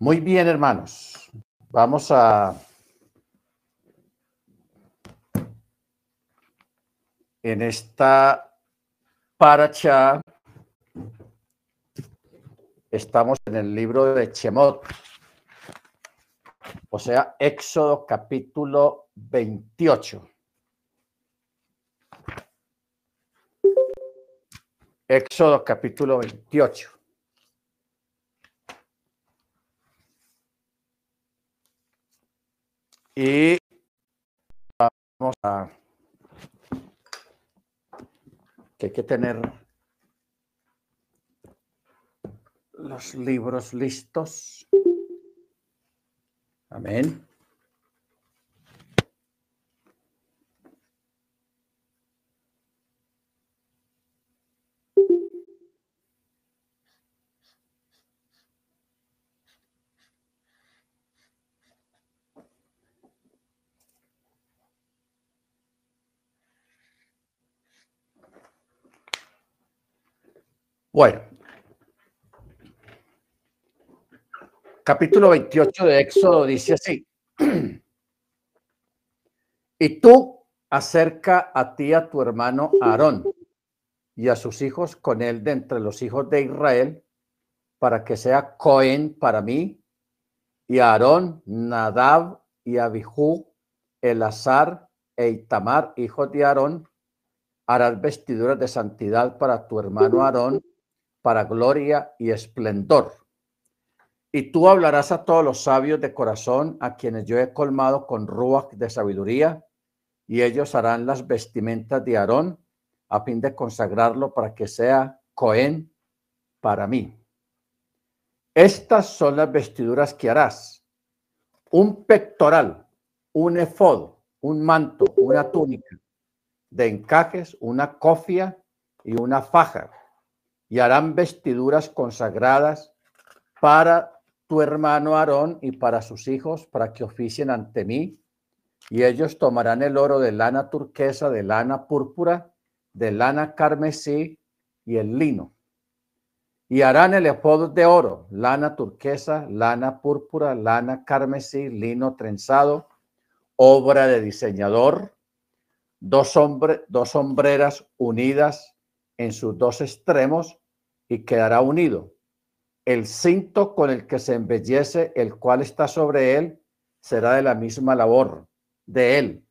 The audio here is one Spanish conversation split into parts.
Muy bien, hermanos. Vamos a en esta paracha estamos en el libro de Chemot, o sea, Éxodo capítulo 28. Éxodo capítulo 28. Y vamos a que hay que tener los libros listos. Amén. Bueno, capítulo 28 de Éxodo dice así. Y tú acerca a ti a tu hermano Aarón y a sus hijos con él de entre los hijos de Israel, para que sea Cohen para mí, y Aarón, Nadab y Abihu, Elazar e Itamar, hijos de Aarón, harás vestiduras de santidad para tu hermano Aarón para gloria y esplendor. Y tú hablarás a todos los sabios de corazón, a quienes yo he colmado con ruach de sabiduría, y ellos harán las vestimentas de Aarón, a fin de consagrarlo para que sea Cohen para mí. Estas son las vestiduras que harás. Un pectoral, un efod, un manto, una túnica de encajes, una cofia y una faja y harán vestiduras consagradas para tu hermano Aarón y para sus hijos, para que oficien ante mí. Y ellos tomarán el oro de lana turquesa, de lana púrpura, de lana carmesí y el lino. Y harán el efod de oro, lana turquesa, lana púrpura, lana carmesí, lino trenzado, obra de diseñador, dos, hombre, dos sombreras unidas en sus dos extremos y quedará unido. El cinto con el que se embellece, el cual está sobre él, será de la misma labor de él.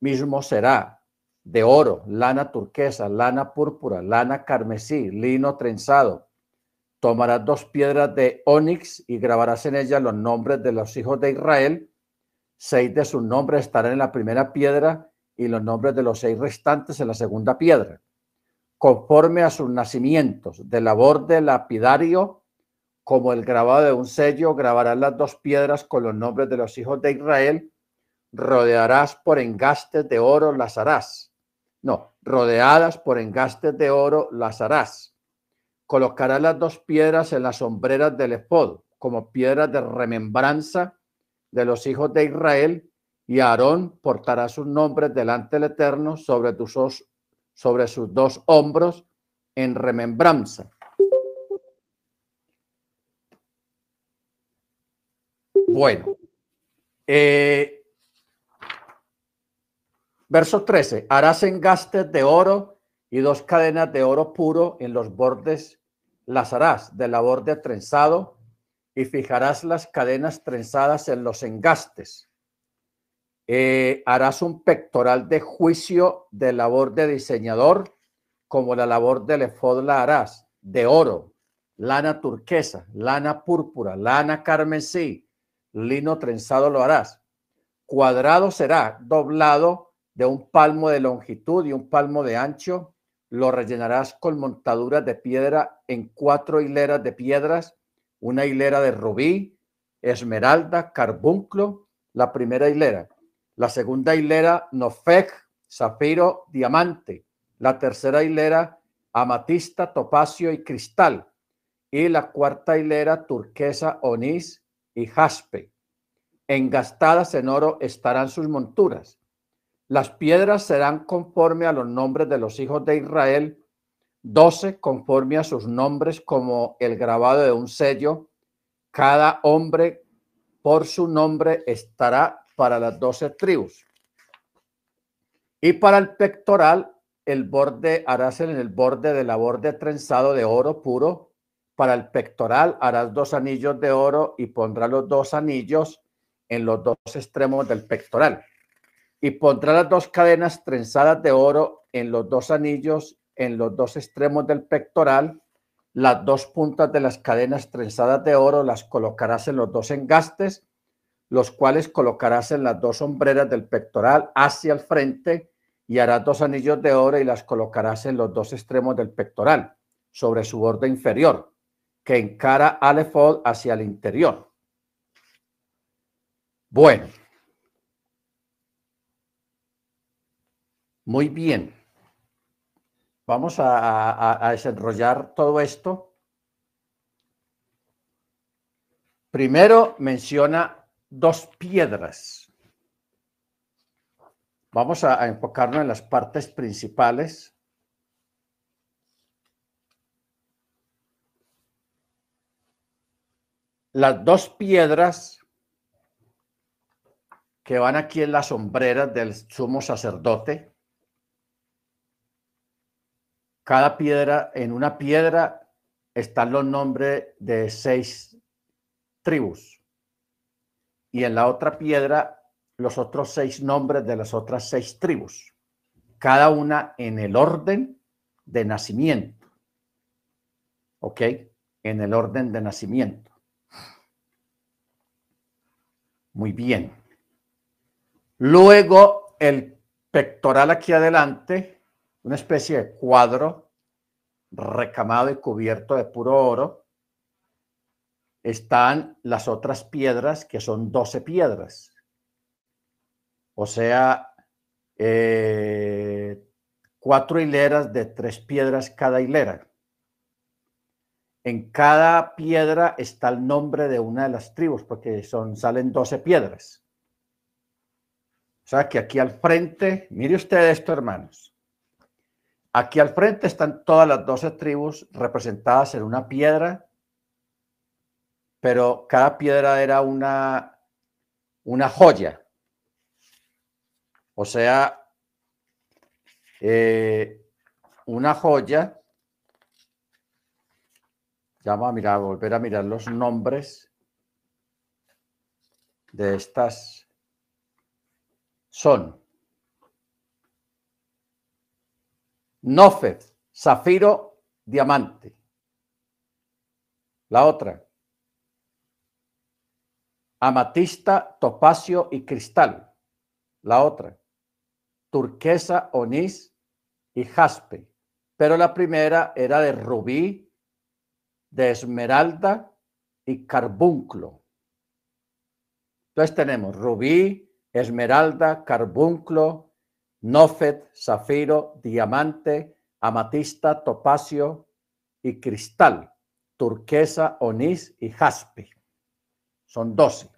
Mismo será de oro, lana turquesa, lana púrpura, lana carmesí, lino trenzado. Tomarás dos piedras de onix y grabarás en ellas los nombres de los hijos de Israel. Seis de sus nombres estarán en la primera piedra y los nombres de los seis restantes en la segunda piedra conforme a sus nacimientos, de labor de lapidario, como el grabado de un sello, grabarás las dos piedras con los nombres de los hijos de Israel, rodearás por engastes de oro, las harás. No, rodeadas por engastes de oro, las harás. Colocarás las dos piedras en las sombreras del efod, como piedras de remembranza de los hijos de Israel, y Aarón portará sus nombres delante del Eterno sobre tus sobre sus dos hombros en remembranza. Bueno, eh, verso 13, harás engastes de oro y dos cadenas de oro puro en los bordes, las harás de la borde trenzado y fijarás las cadenas trenzadas en los engastes eh, harás un pectoral de juicio de labor de diseñador, como la labor del efod la harás, de oro, lana turquesa, lana púrpura, lana carmesí, lino trenzado lo harás. Cuadrado será doblado de un palmo de longitud y un palmo de ancho. Lo rellenarás con montaduras de piedra en cuatro hileras de piedras, una hilera de rubí, esmeralda, carbunclo, la primera hilera la segunda hilera, Nofeg, zafiro, diamante. La tercera hilera, amatista, topacio y cristal. Y la cuarta hilera, turquesa, onís y jaspe. Engastadas en oro estarán sus monturas. Las piedras serán conforme a los nombres de los hijos de Israel, doce conforme a sus nombres como el grabado de un sello, cada hombre por su nombre estará para las doce tribus. Y para el pectoral, el borde harás en el borde de la borde trenzado de oro puro. Para el pectoral harás dos anillos de oro y pondrás los dos anillos en los dos extremos del pectoral. Y pondrá las dos cadenas trenzadas de oro en los dos anillos en los dos extremos del pectoral. Las dos puntas de las cadenas trenzadas de oro las colocarás en los dos engastes, los cuales colocarás en las dos sombreras del pectoral hacia el frente y harás dos anillos de oro y las colocarás en los dos extremos del pectoral, sobre su borde inferior, que encara al efod hacia el interior. Bueno. Muy bien. Vamos a, a, desarrollar todo esto. Primero menciona dos piedras. Vamos a, enfocarnos en las partes principales. Las dos piedras que van aquí en las sombreras del sumo sacerdote cada piedra, en una piedra están los nombres de seis tribus. Y en la otra piedra, los otros seis nombres de las otras seis tribus. Cada una en el orden de nacimiento. ¿Ok? En el orden de nacimiento. Muy bien. Luego, el pectoral aquí adelante una especie de cuadro recamado y cubierto de puro oro, están las otras piedras, que son 12 piedras. O sea, eh, cuatro hileras de tres piedras cada hilera. En cada piedra está el nombre de una de las tribus, porque son, salen 12 piedras. O sea que aquí al frente, mire usted esto, hermanos. Aquí al frente están todas las doce tribus representadas en una piedra, pero cada piedra era una, una joya. O sea, eh, una joya. Ya vamos a mirar, volver a mirar los nombres de estas. Son Nofet, zafiro, diamante. La otra. Amatista, topacio y cristal. La otra. Turquesa, onís y jaspe. Pero la primera era de rubí, de esmeralda y carbunclo. Entonces tenemos rubí, esmeralda, carbunclo, Nofet, zafiro, diamante, amatista, topacio y cristal, turquesa, onís y jaspe. Son doce.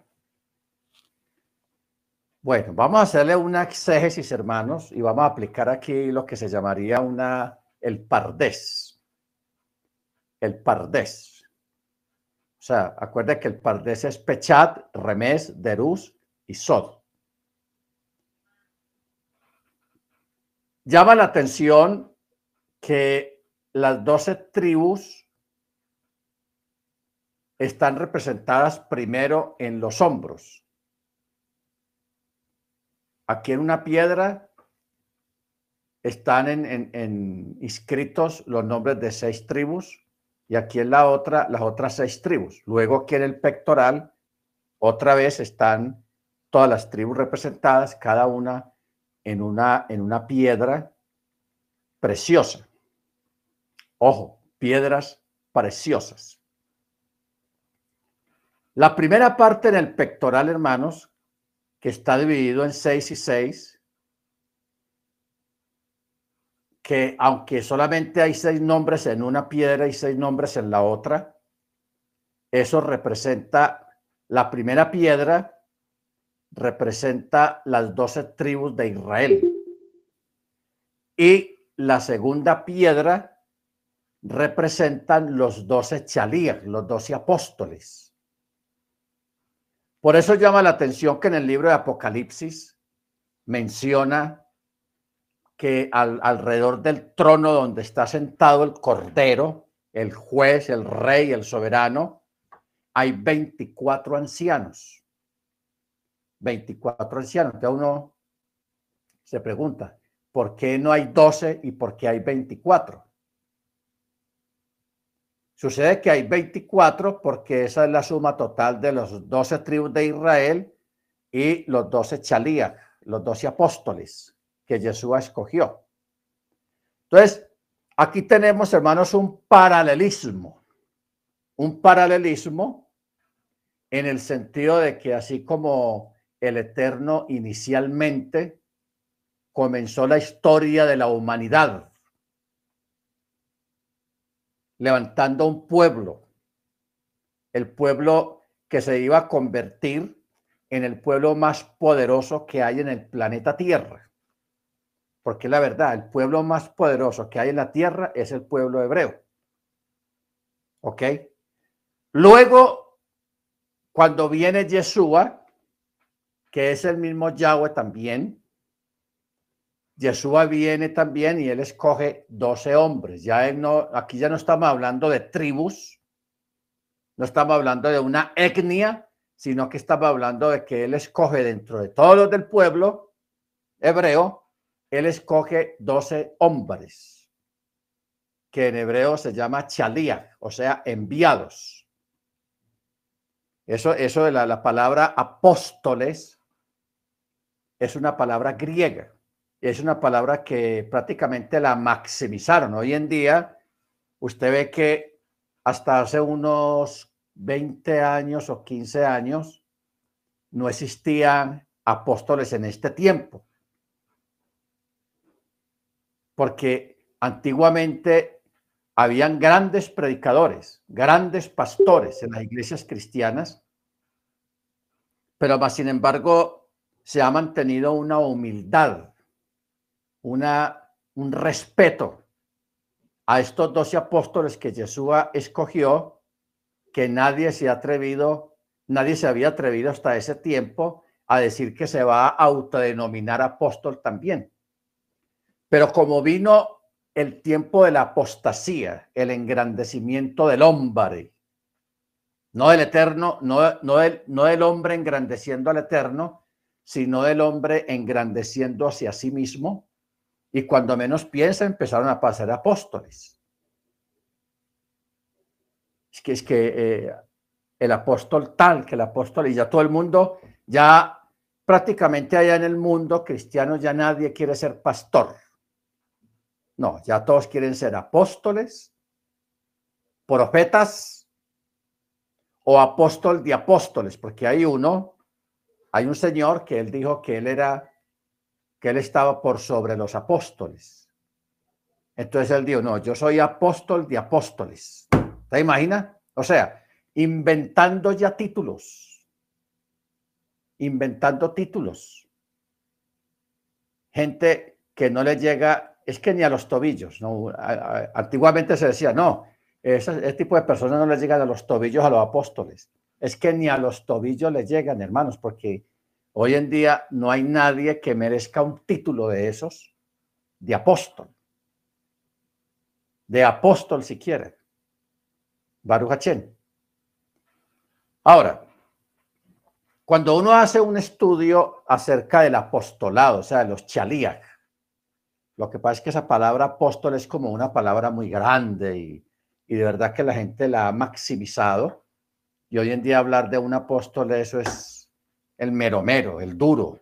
Bueno, vamos a hacerle una exégesis, hermanos, y vamos a aplicar aquí lo que se llamaría una, el pardés. El pardés. O sea, acuérdense que el pardés es pechat, remés, derús y sod. Llama la atención que las doce tribus están representadas primero en los hombros. Aquí en una piedra están en, inscritos los nombres de seis tribus y aquí en la otra las otras seis tribus. Luego aquí en el pectoral otra vez están todas las tribus representadas, cada una en una, en una piedra preciosa. Ojo, piedras preciosas. La primera parte en el pectoral, hermanos, que está dividido en seis y seis, que aunque solamente hay seis nombres en una piedra y seis nombres en la otra, eso representa la primera piedra representa las doce tribus de Israel. Y la segunda piedra representan los doce chalías, los doce apóstoles. Por eso llama la atención que en el libro de Apocalipsis menciona que alrededor del trono donde está sentado el Cordero, el juez, el rey, el soberano, hay 24 ancianos. 24 ancianos. Entonces uno se pregunta, ¿por qué no hay 12 y por qué hay 24? Sucede que hay 24 porque esa es la suma total de los 12 tribus de Israel y los 12 chalías, los 12 apóstoles que Jesús escogió. Entonces, aquí tenemos, hermanos, un paralelismo. Un paralelismo en el sentido de que así como el Eterno inicialmente comenzó la historia de la humanidad levantando un pueblo, el pueblo que se iba a convertir en el pueblo más poderoso que hay en el planeta Tierra. Porque la verdad, el pueblo más poderoso que hay en la Tierra es el pueblo hebreo. ¿Ok? Luego, cuando viene Yeshua, que es el mismo Yahweh también, Yeshua viene también y él escoge 12 hombres. Ya no, aquí ya no estamos hablando de tribus, no estamos hablando de una etnia, sino que estamos hablando de que él escoge dentro de todos los del pueblo hebreo, él escoge 12 hombres, que en hebreo se llama chalía, o sea, enviados. Eso, eso de la, la palabra apóstoles es una palabra griega es una palabra que prácticamente la maximizaron. Hoy en día, usted ve que hasta hace unos 20 años o 15 años no existían apóstoles en este tiempo. Porque antiguamente habían grandes predicadores, grandes pastores en las iglesias cristianas, pero más sin embargo se ha mantenido una humildad una, un respeto a estos doce apóstoles que Yeshua escogió, que nadie se ha atrevido, nadie se había atrevido hasta ese tiempo a decir que se va a autodenominar apóstol también. Pero como vino el tiempo de la apostasía, el engrandecimiento del hombre, no del eterno, no, no, del, no hombre engrandeciendo al eterno, sino del hombre engrandeciendo hacia sí mismo, y cuando menos piensa, empezaron a pasar apóstoles. Es que es que eh, el apóstol tal, que el apóstol, y ya todo el mundo, ya prácticamente allá en el mundo cristiano, ya nadie quiere ser pastor. No, ya todos quieren ser apóstoles, profetas o apóstol de apóstoles, porque hay uno, hay un señor que él dijo que él era que él estaba por sobre los apóstoles. Entonces él dijo, no, yo soy apóstol de apóstoles. ¿Te imaginas? O sea, inventando ya títulos. Inventando títulos. Gente que no le llega, es que ni a los tobillos. ¿no? Antiguamente se decía, no, ese, tipo de personas no les llegan a los tobillos a los apóstoles. Es que ni a los tobillos les llegan, hermanos, porque Hoy en día no hay nadie que merezca un título de esos, de apóstol. De apóstol si quiere. Baruch Ahora, cuando uno hace un estudio acerca del apostolado, o sea, de los chalías, lo que pasa es que esa palabra apóstol es como una palabra muy grande y, y de verdad que la gente la ha maximizado. Y hoy en día hablar de un apóstol, eso es el meromero, el duro,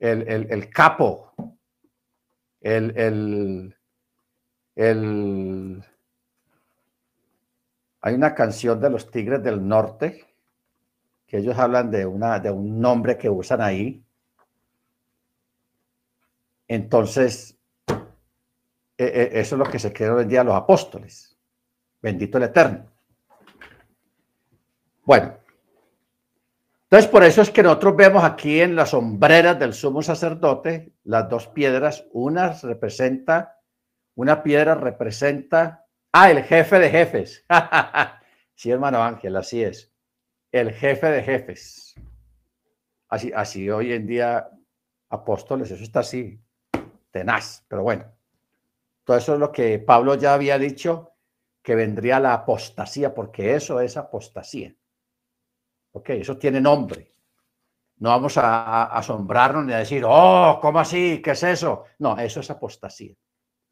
el, capo, el, el, Hay una canción de los Tigres del Norte que ellos hablan de, una, de un nombre que usan ahí. Entonces, e, e, eso es lo que se cree hoy en día los apóstoles. Bendito el Eterno. Bueno, entonces, por eso es que nosotros vemos aquí en las sombreras del sumo sacerdote las dos piedras. Una representa, una piedra representa, ah, el jefe de jefes. sí, hermano Ángel, así es. el jefe de jefes. Así, así hoy en día, apóstoles, eso está así, tenaz, pero bueno. Todo eso es lo que Pablo ya había dicho, que vendría la apostasía, porque eso es apostasía. Ok, eso tiene nombre. No vamos a, asombrarnos ni a decir, oh, ¿cómo así? ¿Qué es eso? No, eso es apostasía.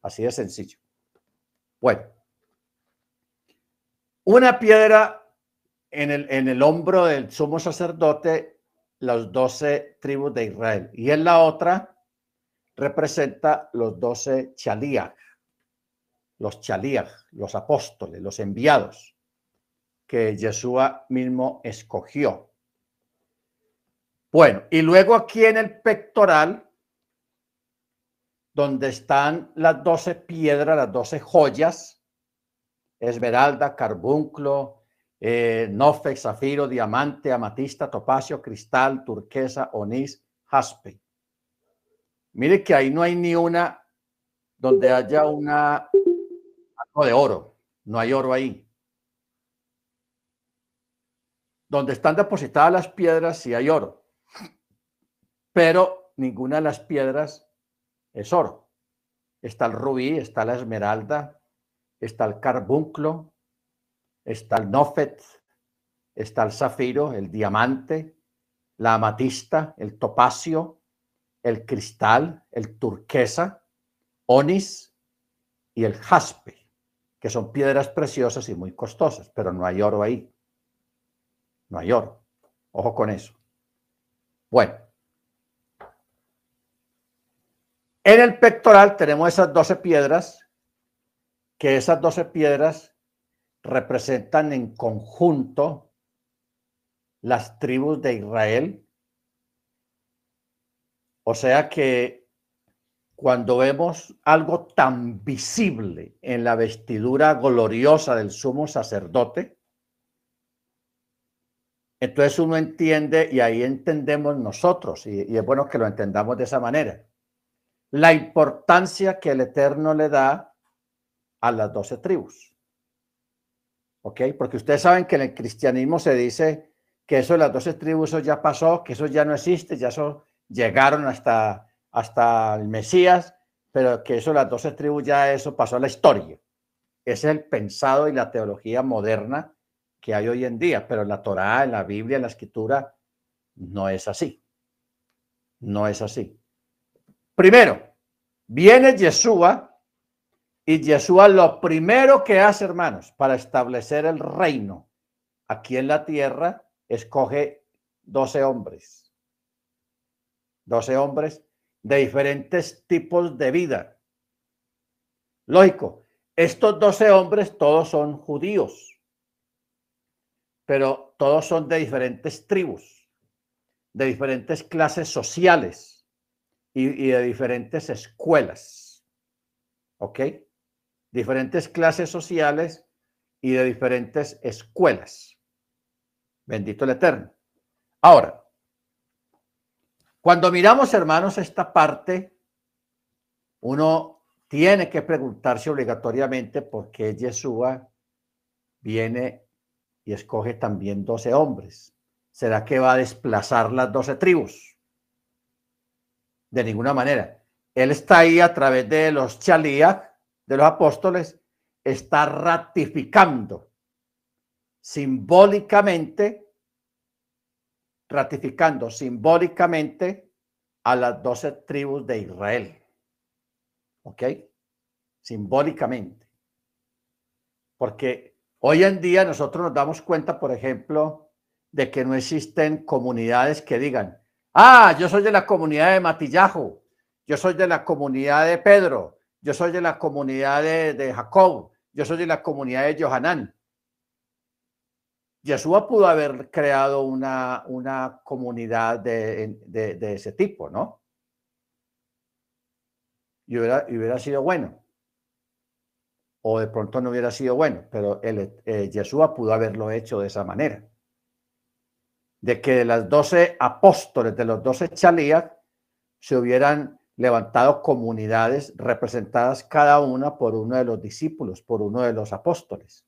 Así de sencillo. Bueno, una piedra en el, hombro del sumo sacerdote, las doce tribus de Israel. Y en la otra representa los doce chalías, los chalías, los apóstoles, los enviados que Yeshua mismo escogió. Bueno, y luego aquí en el pectoral, donde están las doce piedras, las doce joyas, esmeralda, carbunclo, eh, nofex, zafiro, diamante, amatista, topacio, cristal, turquesa, onís, jaspe. Mire que ahí no hay ni una donde haya una de oro, no hay oro ahí. Donde están depositadas las piedras sí hay oro, pero ninguna de las piedras es oro. Está el rubí, está la esmeralda, está el carbunclo, está el nofet, está el zafiro, el diamante, la amatista, el topacio, el cristal, el turquesa, onis y el jaspe, que son piedras preciosas y muy costosas, pero no hay oro ahí. No hay oro. Ojo con eso. Bueno. En el pectoral tenemos esas 12 piedras, que esas 12 piedras representan en conjunto las tribus de Israel. O sea que cuando vemos algo tan visible en la vestidura gloriosa del sumo sacerdote, entonces uno entiende y ahí entendemos nosotros, y, es bueno que lo entendamos de esa manera, la importancia que el Eterno le da a las doce tribus. ¿Ok? Porque ustedes saben que en el cristianismo se dice que eso de las doce tribus eso ya pasó, que eso ya no existe, ya eso llegaron hasta, hasta el Mesías, pero que eso de las doce tribus ya eso pasó a la historia. Ese es el pensado y la teología moderna que hay hoy en día, pero en la Torá, en la Biblia, en la Escritura, no es así. No es así. Primero, viene Yeshua y Yeshua lo primero que hace, hermanos, para establecer el reino aquí en la tierra, escoge 12 hombres. 12 hombres de diferentes tipos de vida. Lógico, estos 12 hombres todos son judíos pero todos son de diferentes tribus, de diferentes clases sociales y, de diferentes escuelas. ¿Ok? Diferentes clases sociales y de diferentes escuelas. Bendito el Eterno. Ahora, cuando miramos, hermanos, esta parte, uno tiene que preguntarse obligatoriamente por qué Yeshua viene y escoge también doce hombres. ¿Será que va a desplazar las doce tribus? De ninguna manera. Él está ahí a través de los chalías, de los apóstoles, está ratificando simbólicamente, ratificando simbólicamente a las doce tribus de Israel. ¿Ok? Simbólicamente. Porque Hoy en día nosotros nos damos cuenta, por ejemplo, de que no existen comunidades que digan, ah, yo soy de la comunidad de Matillajo, yo soy de la comunidad de Pedro, yo soy de la comunidad de, Jacob, yo soy de la comunidad de Johanán. Yeshua pudo haber creado una, una comunidad de, de, ese tipo, ¿no? Y hubiera, y hubiera sido bueno o de pronto no hubiera sido bueno, pero el, eh, Yeshua pudo haberlo hecho de esa manera. De que de las doce apóstoles, de los doce chalías, se hubieran levantado comunidades representadas cada una por uno de los discípulos, por uno de los apóstoles.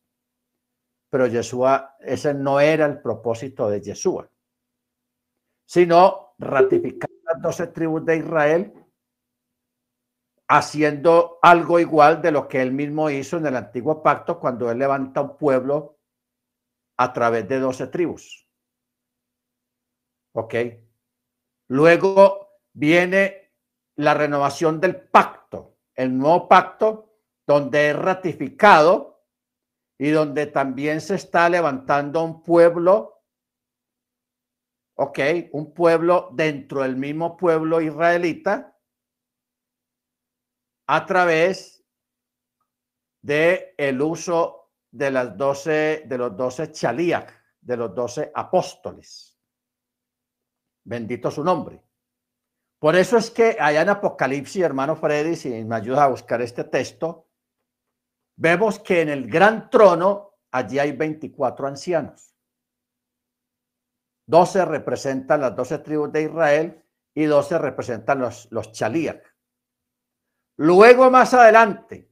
pero Yeshua, ese no era el propósito de Yeshua, sino ratificar las doce tribus de Israel haciendo algo igual de lo que él mismo hizo en el antiguo pacto cuando él levanta un pueblo a través de doce tribus. ¿Ok? Luego viene la renovación del pacto, el nuevo pacto donde es ratificado y donde también se está levantando un pueblo, ok, un pueblo dentro del mismo pueblo israelita a través de el uso de las doce, de los doce chalíac, de los doce apóstoles. Bendito su nombre. Por eso es que allá en Apocalipsis, hermano Freddy, si me ayuda a buscar este texto, vemos que en el gran trono allí hay 24 ancianos. 12 representan las 12 tribus de Israel y 12 representan los, los. Luego, más adelante,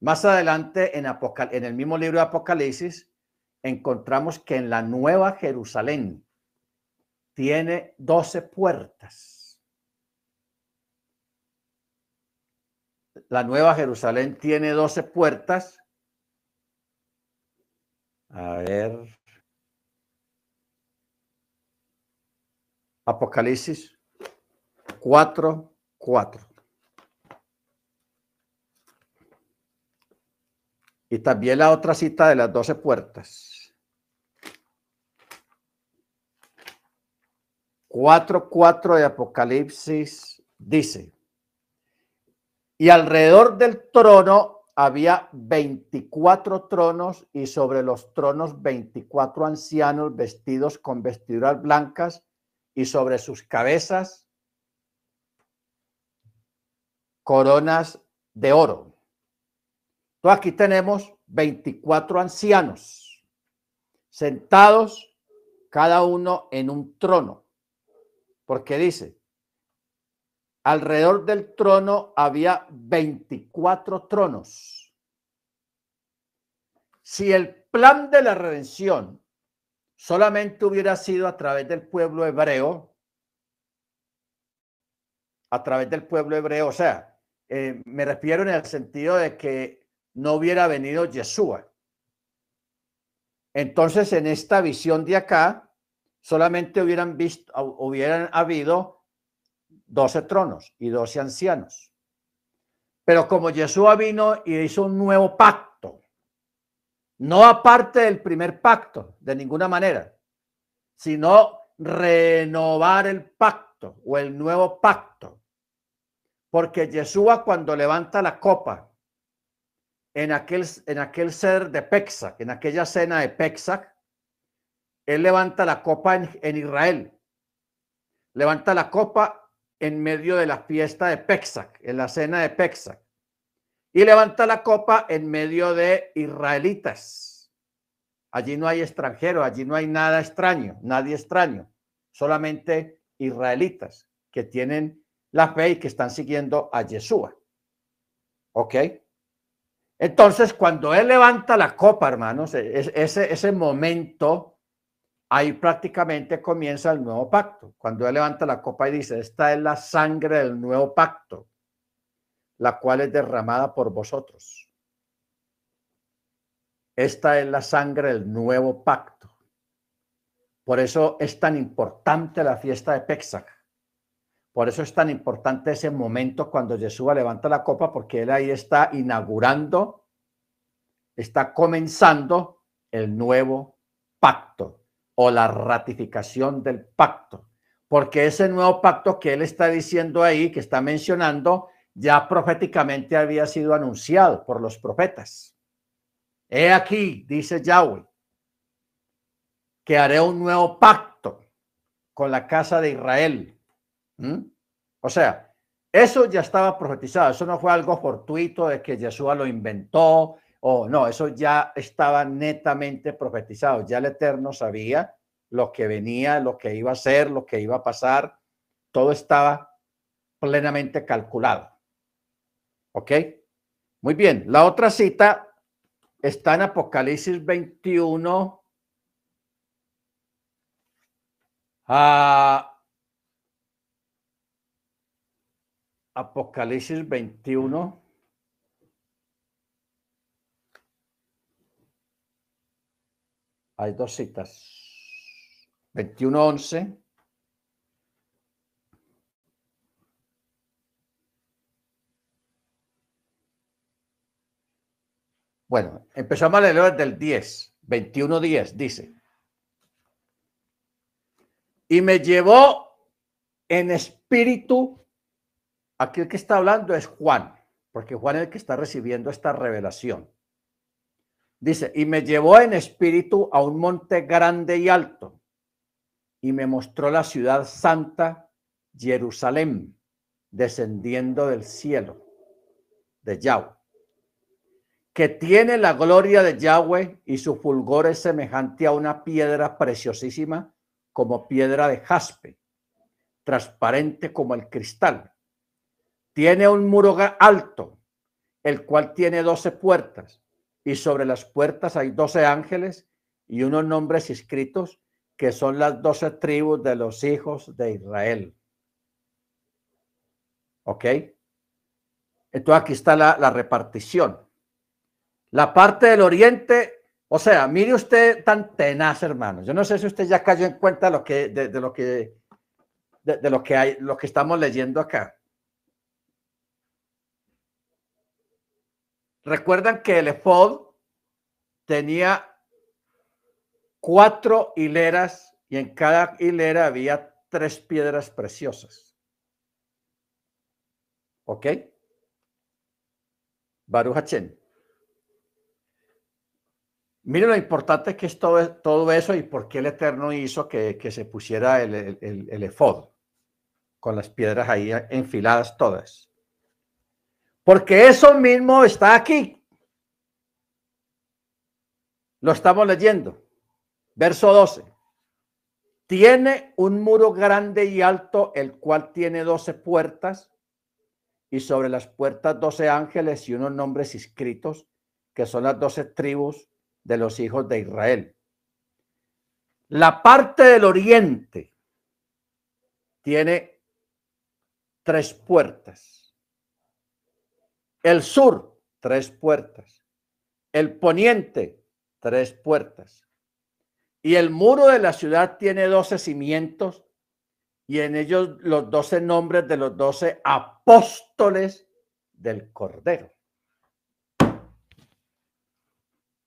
más adelante en, en el mismo libro de Apocalipsis, encontramos que en la Nueva Jerusalén tiene doce puertas. La Nueva Jerusalén tiene doce puertas. A ver. Apocalipsis 4, 4. Y también la otra cita de las doce puertas. 4.4 de Apocalipsis dice, y alrededor del trono había 24 tronos y sobre los tronos 24 ancianos vestidos con vestiduras blancas y sobre sus cabezas coronas de oro. Entonces aquí tenemos 24 ancianos sentados cada uno en un trono. Porque dice, alrededor del trono había 24 tronos. Si el plan de la redención solamente hubiera sido a través del pueblo hebreo, a través del pueblo hebreo, o sea, eh, me refiero en el sentido de que no hubiera venido Yeshua. Entonces, en esta visión de acá, solamente hubieran visto, hubieran habido 12 tronos y 12 ancianos. Pero como Yeshua vino y hizo un nuevo pacto, no aparte del primer pacto, de ninguna manera, sino renovar el pacto o el nuevo pacto. Porque Yeshua cuando levanta la copa en aquel, en aquel ser de Pexac, en aquella cena de Pexac, él levanta la copa en, Israel. Levanta la copa en medio de la fiesta de Pexac, en la cena de Pexac. Y levanta la copa en medio de israelitas. Allí no hay extranjero, allí no hay nada extraño, nadie extraño, solamente israelitas que tienen la fe y que están siguiendo a Yeshua. ¿Ok? Entonces, cuando él levanta la copa, hermanos, e, ese, ese momento, ahí prácticamente comienza el nuevo pacto. Cuando él levanta la copa y dice, esta es la sangre del nuevo pacto, la cual es derramada por vosotros. Esta es la sangre del nuevo pacto. Por eso es tan importante la fiesta de Pesach. Por eso es tan importante ese momento cuando Jesús levanta la copa, porque él ahí está inaugurando, está comenzando el nuevo pacto o la ratificación del pacto. Porque ese nuevo pacto que él está diciendo ahí, que está mencionando, ya proféticamente había sido anunciado por los profetas. He aquí, dice Yahweh, que haré un nuevo pacto con la casa de Israel ¿Mm? O sea, eso ya estaba profetizado, eso no fue algo fortuito de que Yeshua lo inventó o no, eso ya estaba netamente profetizado, ya el Eterno sabía lo que venía, lo que iba a ser, lo que iba a pasar, todo estaba plenamente calculado. ¿Ok? Muy bien, la otra cita está en Apocalipsis 21. Ah, Apocalipsis 21. Hay dos citas. 21.11. Bueno, empezamos a leer desde el 10, 21.10, dice. Y me llevó en espíritu, aquí el que está hablando es Juan, porque Juan es el que está recibiendo esta revelación. Dice, y me llevó en espíritu a un monte grande y alto, y me mostró la ciudad santa, Jerusalén, descendiendo del cielo, de Yahweh que tiene la gloria de Yahweh y su fulgor es semejante a una piedra preciosísima como piedra de jaspe, transparente como el cristal. Tiene un muro alto, el cual tiene doce puertas, y sobre las puertas hay doce ángeles y unos nombres escritos que son las doce tribus de los hijos de Israel. ¿Ok? Entonces aquí está la, repartición. La parte del oriente, o sea, mire usted tan tenaz, hermanos. Yo no sé si usted ya cayó en cuenta lo que, de, lo que, de, lo que hay, lo que estamos leyendo acá. Recuerdan que el efod tenía cuatro hileras y en cada hilera había tres piedras preciosas. ¿Ok? Baruch Mire lo importante que es todo, todo eso y por qué el Eterno hizo que, se pusiera el, el, con las piedras ahí enfiladas todas. Porque eso mismo está aquí. Lo estamos leyendo. Verso 12. Tiene un muro grande y alto, el cual tiene doce puertas, y sobre las puertas doce ángeles y unos nombres escritos, que son las doce tribus de los hijos de Israel. La parte del oriente tiene tres puertas. El sur, tres puertas. El poniente, tres puertas. Y el muro de la ciudad tiene doce cimientos y en ellos los doce nombres de los doce apóstoles del Cordero.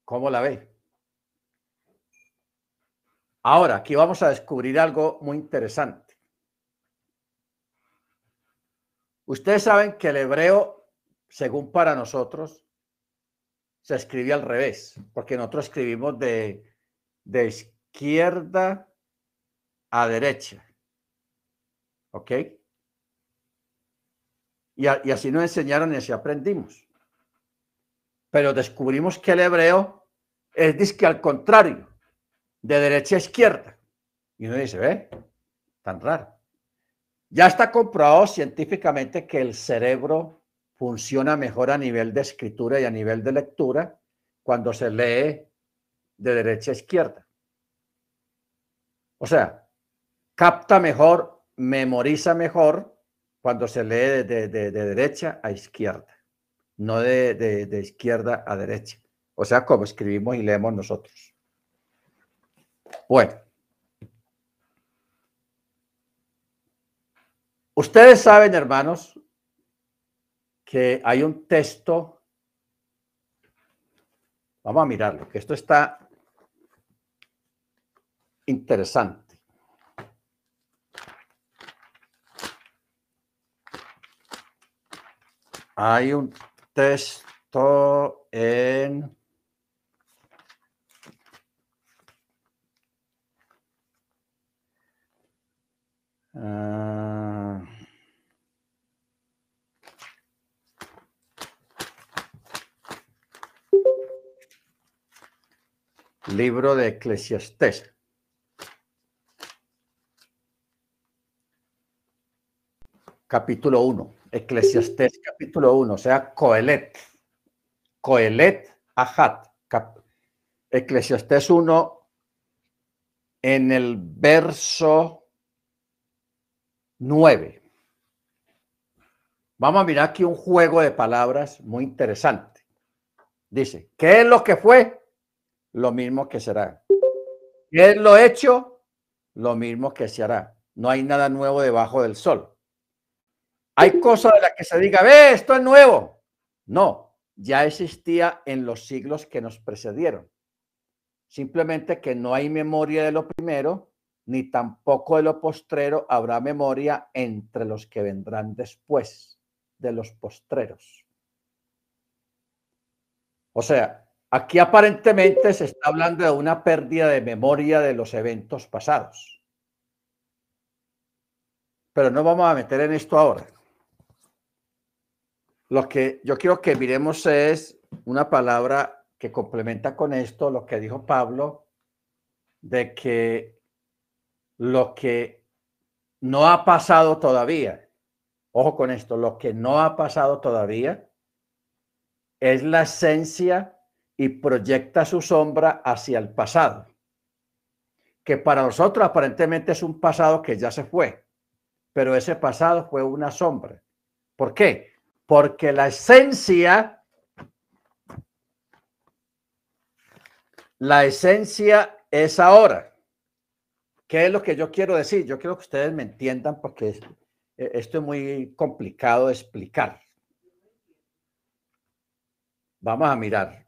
¿Cómo la ve? Ahora, aquí vamos a descubrir algo muy interesante. Ustedes saben que el hebreo, según para nosotros, se escribe al revés, porque nosotros escribimos de, de izquierda a derecha. ¿Ok? Y, así nos enseñaron y así aprendimos pero descubrimos que el hebreo es disque al contrario, de derecha a izquierda. Y uno dice, ve, tan raro. Ya está comprobado científicamente que el cerebro funciona mejor a nivel de escritura y a nivel de lectura cuando se lee de derecha a izquierda. O sea, capta mejor, memoriza mejor cuando se lee de, de derecha a izquierda no de, izquierda a derecha. O sea, como escribimos y leemos nosotros. Bueno. Ustedes saben, hermanos, que hay un texto. Vamos a mirarlo, que esto está interesante. Hay un texto en uh, libro de Eclesiastés. Capítulo 1. Eclesiastés capítulo 1, o sea, Coelet. Coelet Ajat, Eclesiastés 1, en el verso 9. Vamos a mirar aquí un juego de palabras muy interesante. Dice, ¿qué es lo que fue? Lo mismo que será. ¿Qué es lo hecho? Lo mismo que se hará. No hay nada nuevo debajo del sol. Hay cosas de las que se diga, ve, esto es nuevo. No, ya existía en los siglos que nos precedieron. Simplemente que no hay memoria de lo primero, ni tampoco de lo postrero habrá memoria entre los que vendrán después de los postreros. O sea, aquí aparentemente se está hablando de una pérdida de memoria de los eventos pasados. Pero no vamos a meter en esto ahora. Lo que yo quiero que miremos es una palabra que complementa con esto lo que dijo Pablo, de que lo que no ha pasado todavía, ojo con esto, lo que no ha pasado todavía es la esencia y proyecta su sombra hacia el pasado, que para nosotros aparentemente es un pasado que ya se fue, pero ese pasado fue una sombra. ¿Por qué? porque la esencia, la esencia es ahora. ¿Qué es lo que yo quiero decir? Yo quiero que ustedes me entiendan porque e, esto es muy complicado de explicar. Vamos a mirar.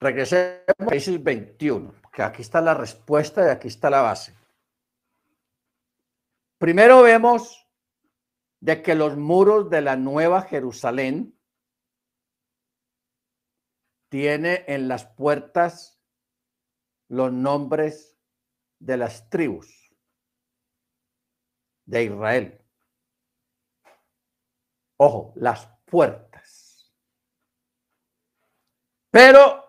Regresemos a Génesis 21, que aquí está la respuesta y aquí está la base. Primero vemos de que los muros de la Nueva Jerusalén tiene en las puertas los nombres de las tribus de Israel. Ojo, las puertas. Pero,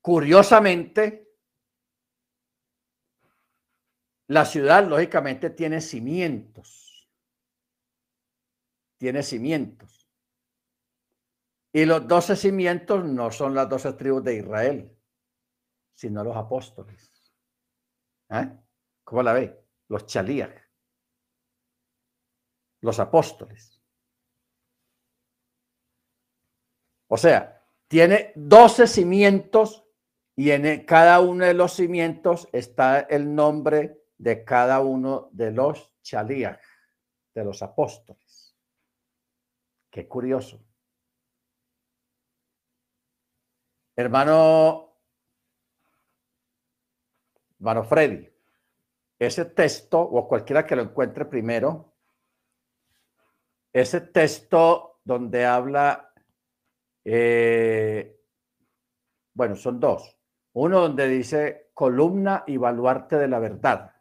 curiosamente, la ciudad lógicamente tiene cimientos tiene cimientos. Y los doce cimientos no son las doce tribus de Israel, sino los apóstoles. ¿Eh? ¿Cómo la ve? Los chalías. Los apóstoles. O sea, tiene doce cimientos y en cada uno de los cimientos está el nombre de cada uno de los chalías, de los apóstoles. Qué curioso. Hermano, hermano Freddy, ese texto, o cualquiera que lo encuentre primero, ese texto donde habla, eh, bueno, son dos. Uno donde dice columna y baluarte de la verdad.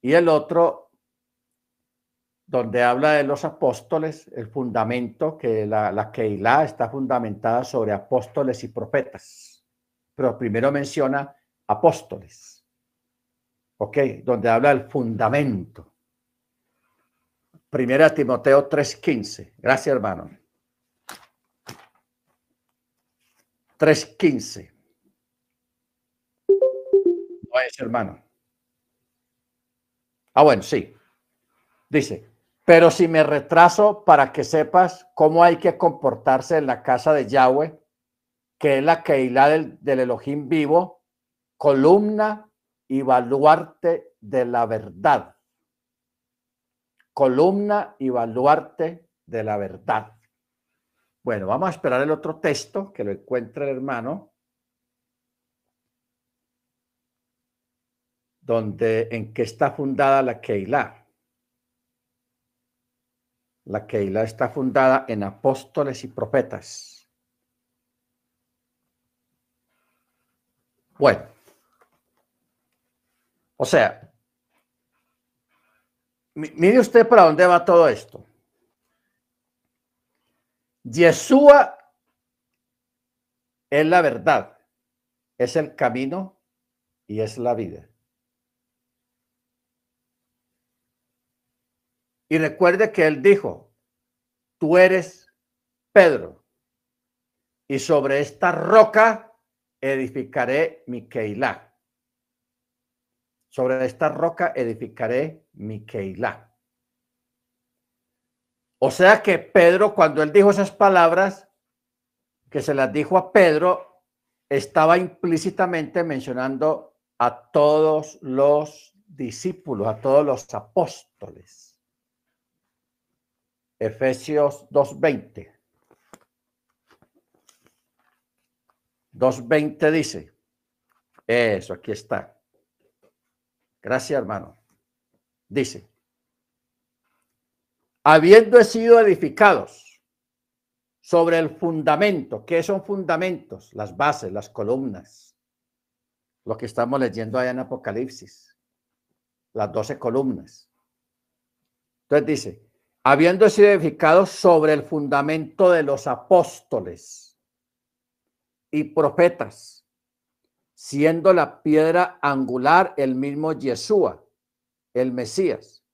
Y el otro donde habla de los apóstoles, el fundamento, que la, la Keilah está fundamentada sobre apóstoles y profetas. Pero primero menciona apóstoles. ¿Ok? Donde habla del fundamento. Primera Timoteo 3.15. Gracias, hermano. 3.15. Hermano. Ah, bueno, sí. Dice, pero si me retraso para que sepas cómo hay que comportarse en la casa de Yahweh, que es la Keilah del, del Elohim vivo, columna y baluarte de la verdad. Columna y baluarte de la verdad. Bueno, vamos a esperar el otro texto que lo encuentre el hermano. Donde en qué está fundada la Keilah. La Keilah está fundada en apóstoles y profetas. Bueno, o sea, mire usted para dónde va todo esto. Yeshua es la verdad, es el camino y es la vida. Y recuerde que él dijo, tú eres Pedro. y sobre esta roca edificaré mi Keilah. Sobre esta roca edificaré mi Keilah. O sea que Pedro, cuando él dijo esas palabras, que se las dijo a Pedro, estaba implícitamente mencionando a todos los discípulos, a todos los apóstoles. Efesios 2.20. 2.20 dice, eso, aquí está. Gracias, hermano. Dice, habiendo sido edificados sobre el fundamento, ¿qué son fundamentos? Las bases, las columnas. Lo que estamos leyendo allá en Apocalipsis, las doce columnas. Entonces dice, habiendo sido edificados sobre el fundamento de los apóstoles y profetas, siendo la piedra angular el mismo Yeshua, el Mesías,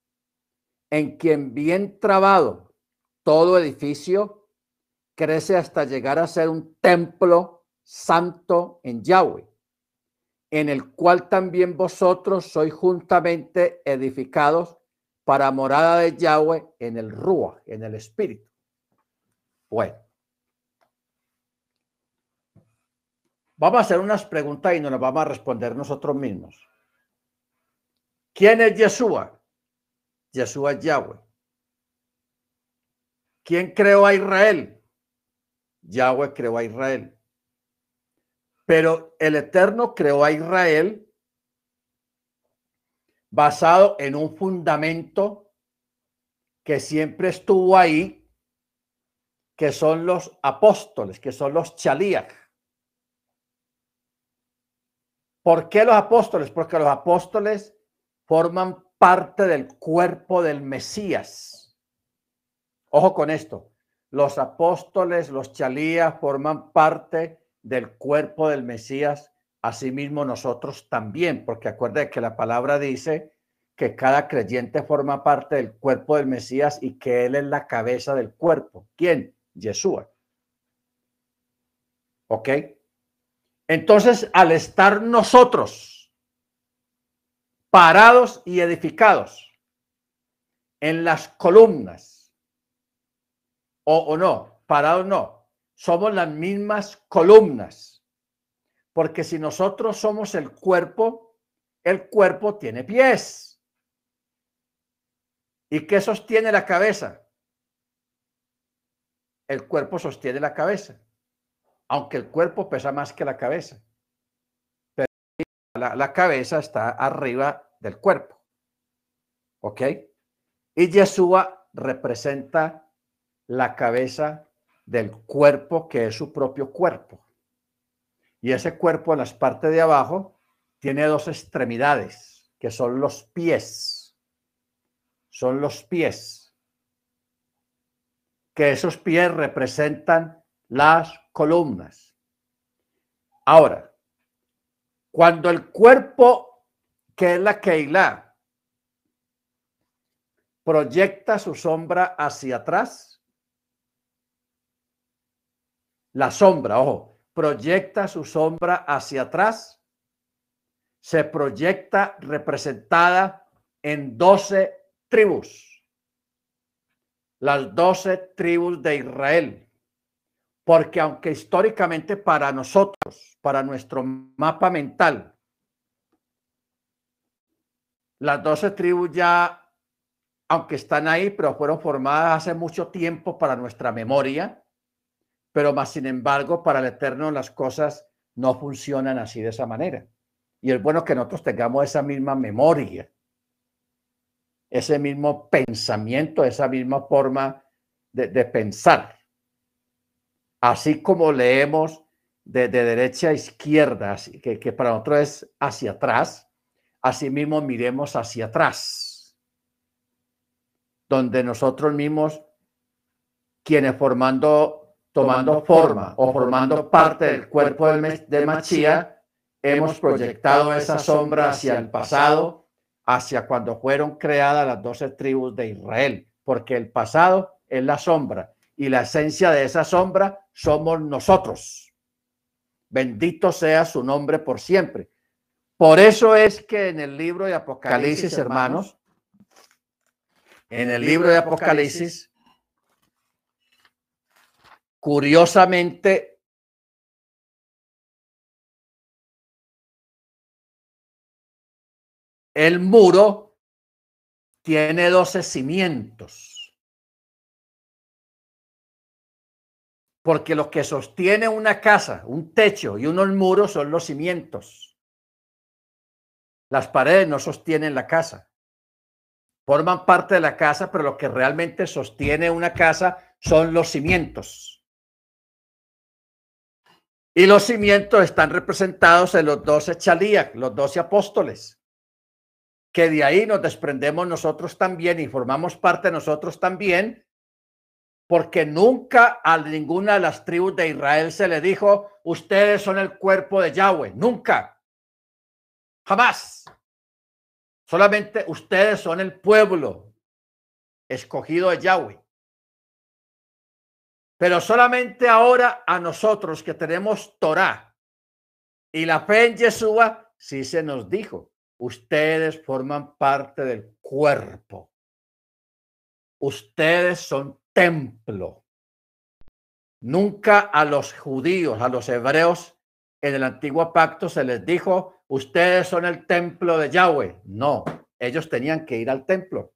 en quien bien trabado todo edificio crece hasta llegar a ser un templo santo en Yahweh, en el cual también vosotros sois juntamente edificados para morada de Yahweh en el Rúa, en el Espíritu. Bueno, Vamos a hacer unas preguntas y nos las vamos a responder nosotros mismos. ¿Quién es Yeshua? Yeshua es Yahweh. ¿Quién creó a Israel? Yahweh creó a Israel. Pero el Eterno creó a Israel basado en un fundamento que siempre estuvo ahí, que son los apóstoles, que son los chalías. ¿Por qué los apóstoles? Porque los apóstoles forman parte del cuerpo del Mesías. Ojo con esto. Los apóstoles, los chalías forman parte del cuerpo del Mesías, asimismo nosotros también, porque acuérdense que la palabra dice que cada creyente forma parte del cuerpo del Mesías y que él es la cabeza del cuerpo. ¿Quién? Yeshua. ¿Ok? Entonces, al estar nosotros parados y edificados en las columnas, o, no, parados no, somos las mismas columnas, porque si nosotros somos el cuerpo, el cuerpo tiene pies. ¿Y qué sostiene la cabeza? El cuerpo sostiene la cabeza aunque el cuerpo pesa más que la cabeza. Pero la, cabeza está arriba del cuerpo. ¿Ok? Y Yeshua representa la cabeza del cuerpo que es su propio cuerpo. Y ese cuerpo en las partes de abajo tiene dos extremidades, que son los pies. Son los pies. Que esos pies representan las columnas. Ahora, cuando el cuerpo, que es la Keilah, proyecta su sombra hacia atrás, la sombra, ojo, proyecta su sombra hacia atrás, se proyecta representada en doce tribus, las doce tribus de Israel. Porque aunque históricamente para nosotros, para nuestro mapa mental, las doce tribus ya, aunque están ahí, pero fueron formadas hace mucho tiempo para nuestra memoria, pero más sin embargo, para el Eterno las cosas no funcionan así de esa manera. Y es bueno que nosotros tengamos esa misma memoria, ese mismo pensamiento, esa misma forma de, pensar así como leemos de, derecha a izquierda, que, que, para nosotros es hacia atrás, así mismo miremos hacia atrás, donde nosotros mismos, quienes formando, tomando forma o formando parte del cuerpo del, de Machía, hemos proyectado esa sombra hacia el pasado, hacia cuando fueron creadas las doce tribus de Israel, porque el pasado es la sombra y la esencia de esa sombra somos nosotros. Bendito sea su nombre por siempre. Por eso es que en el libro de Apocalipsis, hermanos, en el libro de Apocalipsis, curiosamente, el muro tiene doce cimientos. Porque lo que sostiene una casa, un techo y unos muros son los cimientos. Las paredes no sostienen la casa. Forman parte de la casa, pero lo que realmente sostiene una casa son los cimientos. Y los cimientos están representados en los doce chalías, los doce apóstoles, que de ahí nos desprendemos nosotros también y formamos parte de nosotros también, porque nunca a ninguna de las tribus de Israel se le dijo, ustedes son el cuerpo de Yahweh, nunca, jamás. Solamente ustedes son el pueblo escogido de Yahweh. Pero solamente ahora a nosotros que tenemos Torah y la fe en Yeshua, sí se nos dijo, ustedes forman parte del cuerpo. Ustedes son templo. Nunca a los judíos, a los hebreos en el antiguo pacto se les dijo, ustedes son el templo de Yahweh. No, ellos tenían que ir al templo.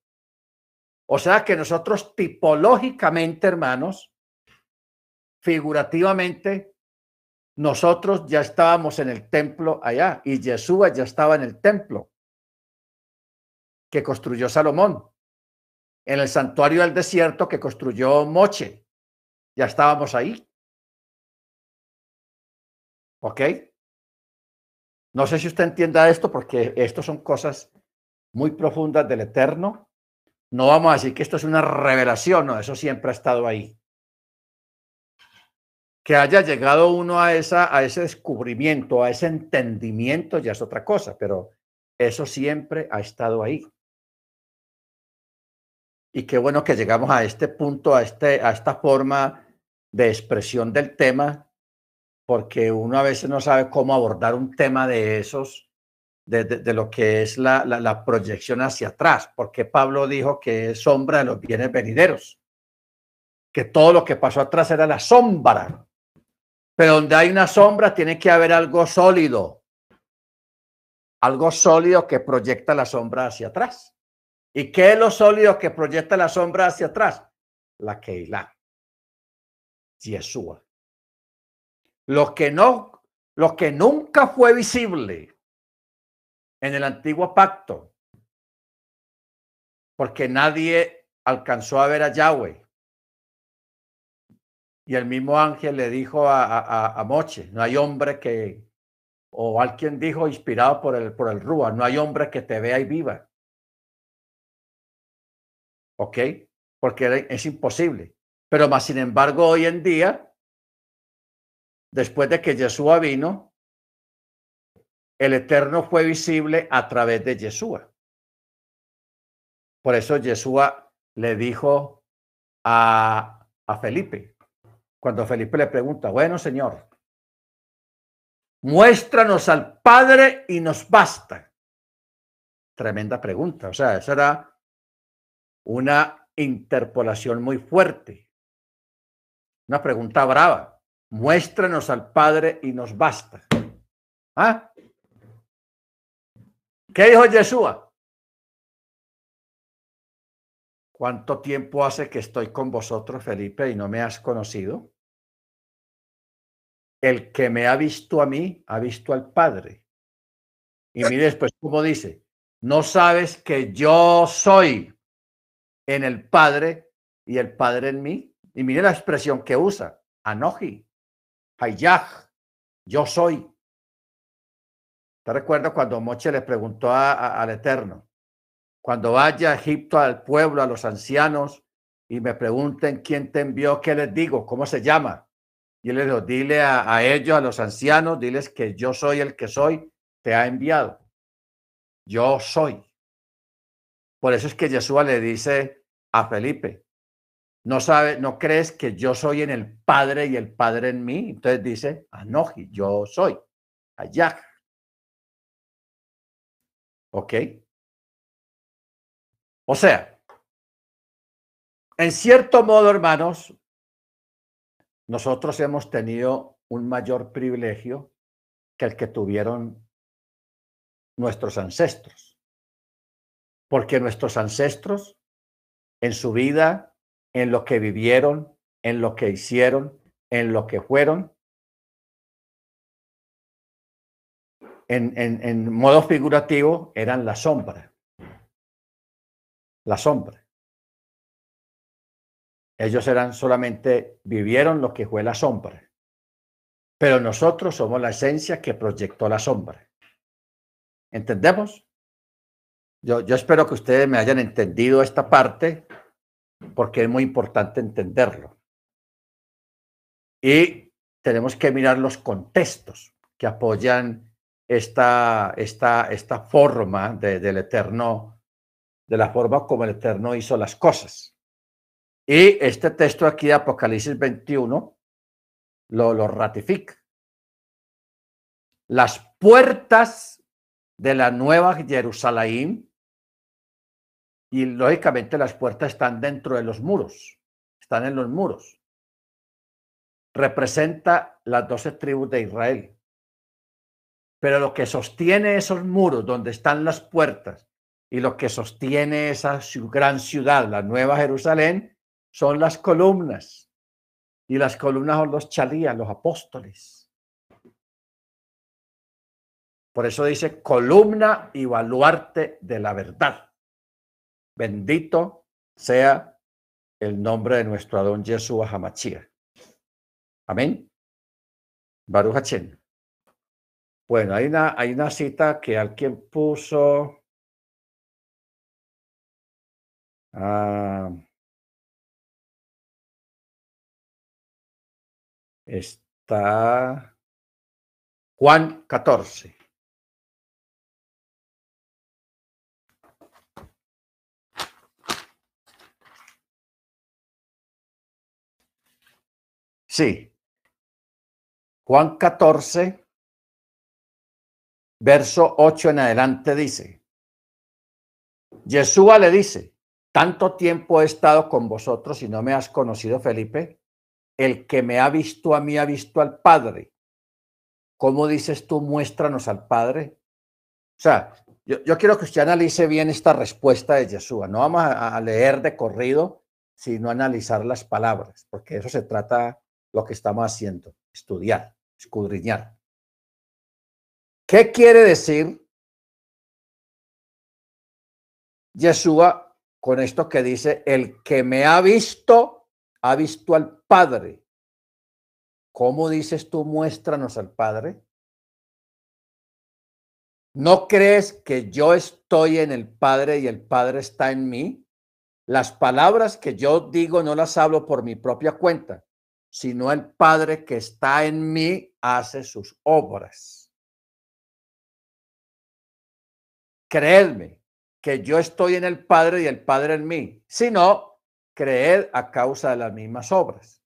O sea que nosotros tipológicamente, hermanos, figurativamente, nosotros ya estábamos en el templo allá y Yeshua ya estaba en el templo que construyó Salomón en el santuario del desierto que construyó Moche. Ya estábamos ahí. ¿Ok? No sé si usted entienda esto porque esto son cosas muy profundas del Eterno. No vamos a decir que esto es una revelación, no, eso siempre ha estado ahí. Que haya llegado uno a, esa, a ese descubrimiento, a ese entendimiento, ya es otra cosa, pero eso siempre ha estado ahí. Y qué bueno que llegamos a este punto, a, este, a esta forma de expresión del tema, porque uno a veces no sabe cómo abordar un tema de esos, de, lo que es la, la, proyección hacia atrás, porque Pablo dijo que es sombra de los bienes venideros, que todo lo que pasó atrás era la sombra, pero donde hay una sombra tiene que haber algo sólido, algo sólido que proyecta la sombra hacia atrás. ¿Y qué es lo sólido que proyecta la sombra hacia atrás? La Keilah. Yeshua. Lo que no, lo que nunca fue visible en el antiguo pacto, porque nadie alcanzó a ver a Yahweh. Y el mismo ángel le dijo a, Moche, no hay hombre que, o alguien dijo inspirado por el, por el Rúa, no hay hombre que te vea y viva. ¿ok? Porque es imposible. Pero más sin embargo, hoy en día, después de que Yeshua vino, el Eterno fue visible a través de Yeshua. Por eso Yeshua le dijo a, a Felipe, cuando Felipe le pregunta, bueno, Señor, muéstranos al Padre y nos basta. Tremenda pregunta. O sea, eso era una interpolación muy fuerte. Una pregunta brava. Muéstranos al Padre y nos basta. ¿Ah? ¿Qué dijo Yeshua? ¿Cuánto tiempo hace que estoy con vosotros, Felipe, y no me has conocido? El que me ha visto a mí, ha visto al Padre. Y mire después cómo dice, no sabes que yo soy en el Padre y el Padre en mí. Y mire la expresión que usa, Anoji, Hayah, yo soy. ¿Te recuerdas cuando Moche le preguntó al Eterno? Cuando vaya a Egipto al pueblo, a los ancianos, y me pregunten quién te envió, ¿qué les digo? ¿Cómo se llama? Y él les dijo, dile a, a ellos, a los ancianos, diles que yo soy el que soy, te ha enviado. Yo soy. Por eso es que Yeshua le dice a Felipe, no sabe, no crees que yo soy en el Padre y el Padre en mí. Entonces dice, Anoji, yo soy, allá. ¿Ok? O sea, en cierto modo, hermanos, nosotros hemos tenido un mayor privilegio que el que tuvieron nuestros ancestros. Porque nuestros ancestros en su vida, en lo que vivieron, en lo que hicieron, en lo que fueron, en, en modo figurativo, eran la sombra. La sombra. Ellos eran solamente, vivieron lo que fue la sombra. Pero nosotros somos la esencia que proyectó la sombra. ¿Entendemos? Yo, espero que ustedes me hayan entendido esta parte porque es muy importante entenderlo. Y tenemos que mirar los contextos que apoyan esta, esta, esta forma del Eterno, de la forma como el Eterno hizo las cosas. Y este texto aquí de Apocalipsis 21 lo, lo ratifica. Las puertas de la nueva Jerusalén, y lógicamente las puertas están dentro de los muros, están en los muros. Representa las doce tribus de Israel. Pero lo que sostiene esos muros donde están las puertas y lo que sostiene esa gran ciudad, la Nueva Jerusalén, son las columnas. Y las columnas son los chalías, los apóstoles. Por eso dice columna y baluarte de la verdad. Bendito sea el nombre de nuestro Adón Jesús Hamachía. Amén. Baruch Hachem. Bueno, hay una, hay una cita que alguien puso. Ah, está Juan 14. Sí. Juan 14, verso 8 en adelante dice, Yeshua le dice, tanto tiempo he estado con vosotros y no me has conocido, Felipe el que me ha visto a mí ha visto al Padre. ¿Cómo dices tú, muéstranos al Padre? O sea, yo, quiero que usted analice bien esta respuesta de Yeshua. No vamos a, a leer de corrido, sino analizar las palabras, porque eso se trata lo que estamos haciendo, estudiar, escudriñar. ¿Qué quiere decir Yeshua con esto que dice, el que me ha visto ha visto al Padre. ¿Cómo dices tú, muéstranos al Padre? ¿No crees que yo estoy en el Padre y el Padre está en mí? Las palabras que yo digo no las hablo por mi propia cuenta, sino el Padre que está en mí hace sus obras. Creedme que yo estoy en el Padre y el Padre en mí. Si no, creed a causa de las mismas obras.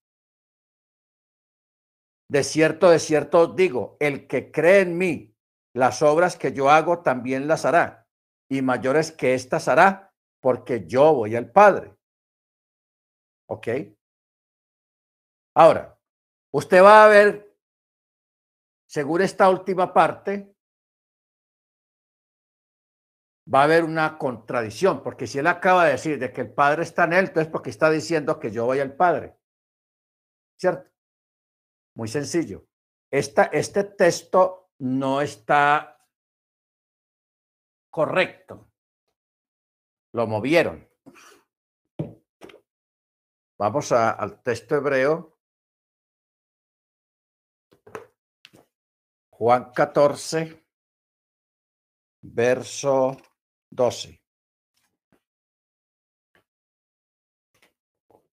De cierto, de cierto digo, el que cree en mí, las obras que yo hago también las hará, y mayores que éstas hará, porque yo voy al Padre. ¿Ok? Ahora, usted va a ver, según esta última parte, va a haber una contradicción, porque si él acaba de decir de que el Padre está en él, entonces porque está diciendo que yo voy al Padre. ¿Cierto? Muy sencillo. Esta, este texto no está correcto. Lo movieron. Vamos al texto hebreo. Juan 14, verso 12.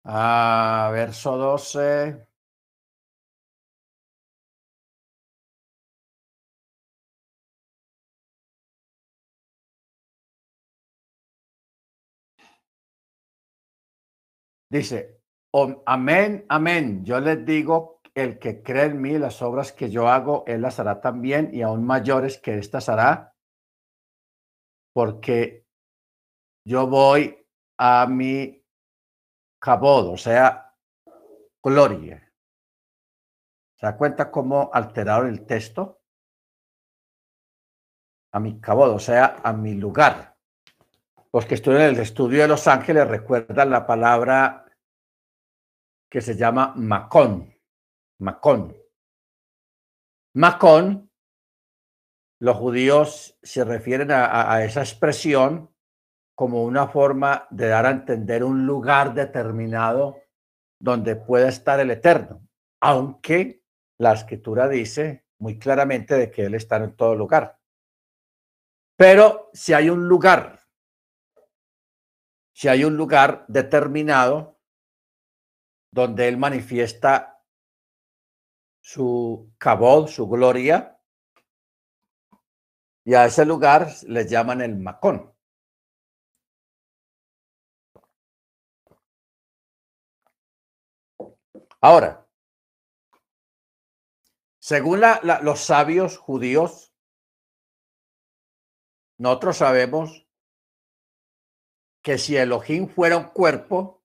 Ah, verso 12. Dice, amén, amén. Yo les digo, el que cree en mí, las obras que yo hago, él las hará también y aún mayores que estas hará, porque yo voy a mi cabodo, o sea, gloria. ¿Se da cuenta cómo alteraron el texto? A mi cabodo, o sea, a mi lugar. Los que estudian el estudio de Los Ángeles recuerdan la palabra que se llama Macón. Macón. Macón, los judíos se refieren a, esa expresión como una forma de dar a entender un lugar determinado donde pueda estar el Eterno, aunque la escritura dice muy claramente de que Él está en todo lugar. Pero si hay un lugar si hay un lugar determinado donde él manifiesta su cabod, su gloria, y a ese lugar le llaman el Macón. Ahora, según los sabios judíos, nosotros sabemos que si Elohim fuera un cuerpo,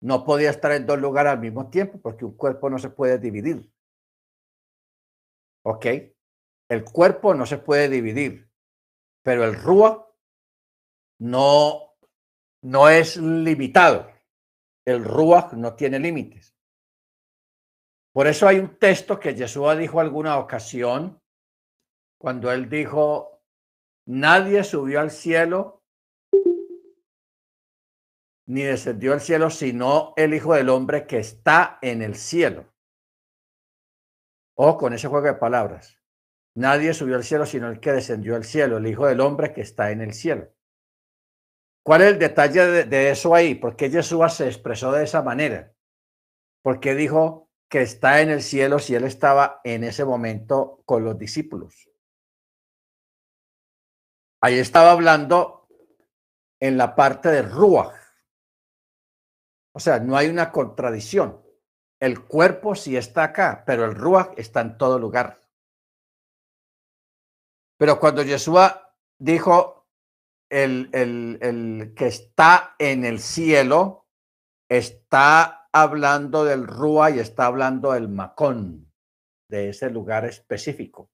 no podía estar en dos lugares al mismo tiempo, porque un cuerpo no se puede dividir. ¿Ok? El cuerpo no se puede dividir, pero el Rúa no, no es limitado. El Rúa no tiene límites. Por eso hay un texto que Jesús dijo alguna ocasión, cuando él dijo, nadie subió al cielo ni descendió al cielo, sino el Hijo del Hombre que está en el cielo. O con ese juego de palabras. Nadie subió al cielo, sino el que descendió al cielo, el Hijo del Hombre que está en el cielo. ¿Cuál es el detalle de, eso ahí? ¿Por qué Jesús se expresó de esa manera? ¿Por qué dijo que está en el cielo si él estaba en ese momento con los discípulos? Ahí estaba hablando en la parte de Ruach o sea, no hay una contradicción. El cuerpo sí está acá, pero el Ruach está en todo lugar. Pero cuando Yeshua dijo el, el, el que está en el cielo, está hablando del Rúa y está hablando del Macón, de ese lugar específico.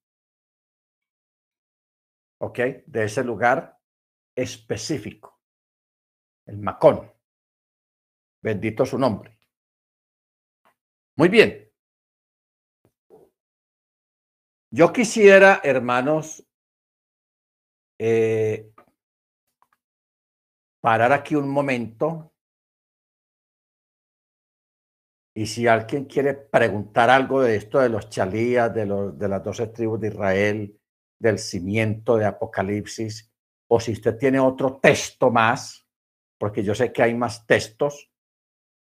¿Ok? De ese lugar específico. El Macón. Bendito su nombre. Muy bien. Yo quisiera, hermanos, eh, parar aquí un momento. Y si alguien quiere preguntar algo de esto de los chalías, de, los, de las doce tribus de Israel, del cimiento de Apocalipsis, o si usted tiene otro texto más, porque yo sé que hay más textos,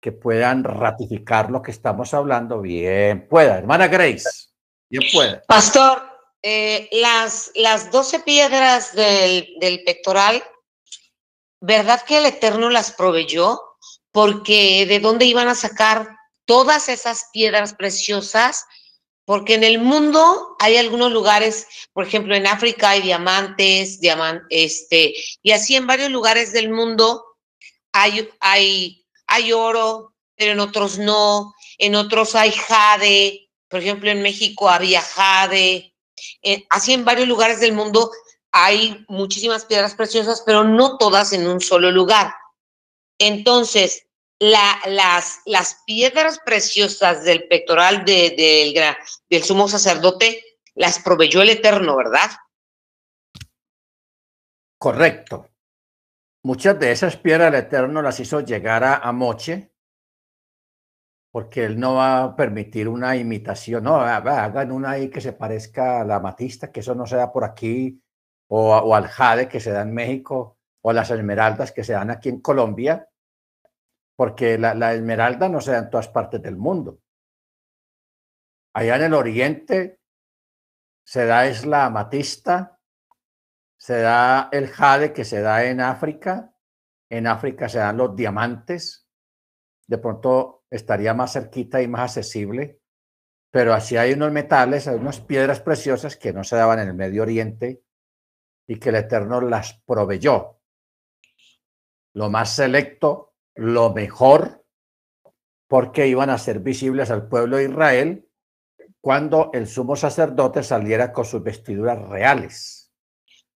que puedan ratificar lo que estamos hablando, bien pueda. Hermana Grace, bien pueda. Pastor, eh, las, las 12 piedras del, del pectoral, ¿verdad que el Eterno las proveyó? Porque de dónde iban a sacar todas esas piedras preciosas, porque en el mundo hay algunos lugares, por ejemplo, en África hay diamantes, diamant, este, y así en varios lugares del mundo hay, hay hay oro, pero en otros no, en otros hay jade, por ejemplo, en México había jade, así en varios lugares del mundo hay muchísimas piedras preciosas, pero no todas en un solo lugar. Entonces, las, las piedras preciosas del pectoral del sumo sacerdote las proveyó el Eterno, ¿verdad? Correcto. Muchas de esas piedras el Eterno las hizo llegar a, Moche, porque él no va a permitir una imitación, no, hagan una ahí que se parezca a la matista, que eso no se da por aquí, o, al jade que se da en México, o las esmeraldas que se dan aquí en Colombia, porque la, la esmeralda no se da en todas partes del mundo. Allá en el oriente se da es la amatista, se da el jade que se da en África, en África se dan los diamantes, de pronto estaría más cerquita y más accesible, pero así hay unos metales, hay unas piedras preciosas que no se daban en el Medio Oriente y que el Eterno las proveyó. Lo más selecto, lo mejor, porque iban a ser visibles al pueblo de Israel cuando el sumo sacerdote saliera con sus vestiduras reales.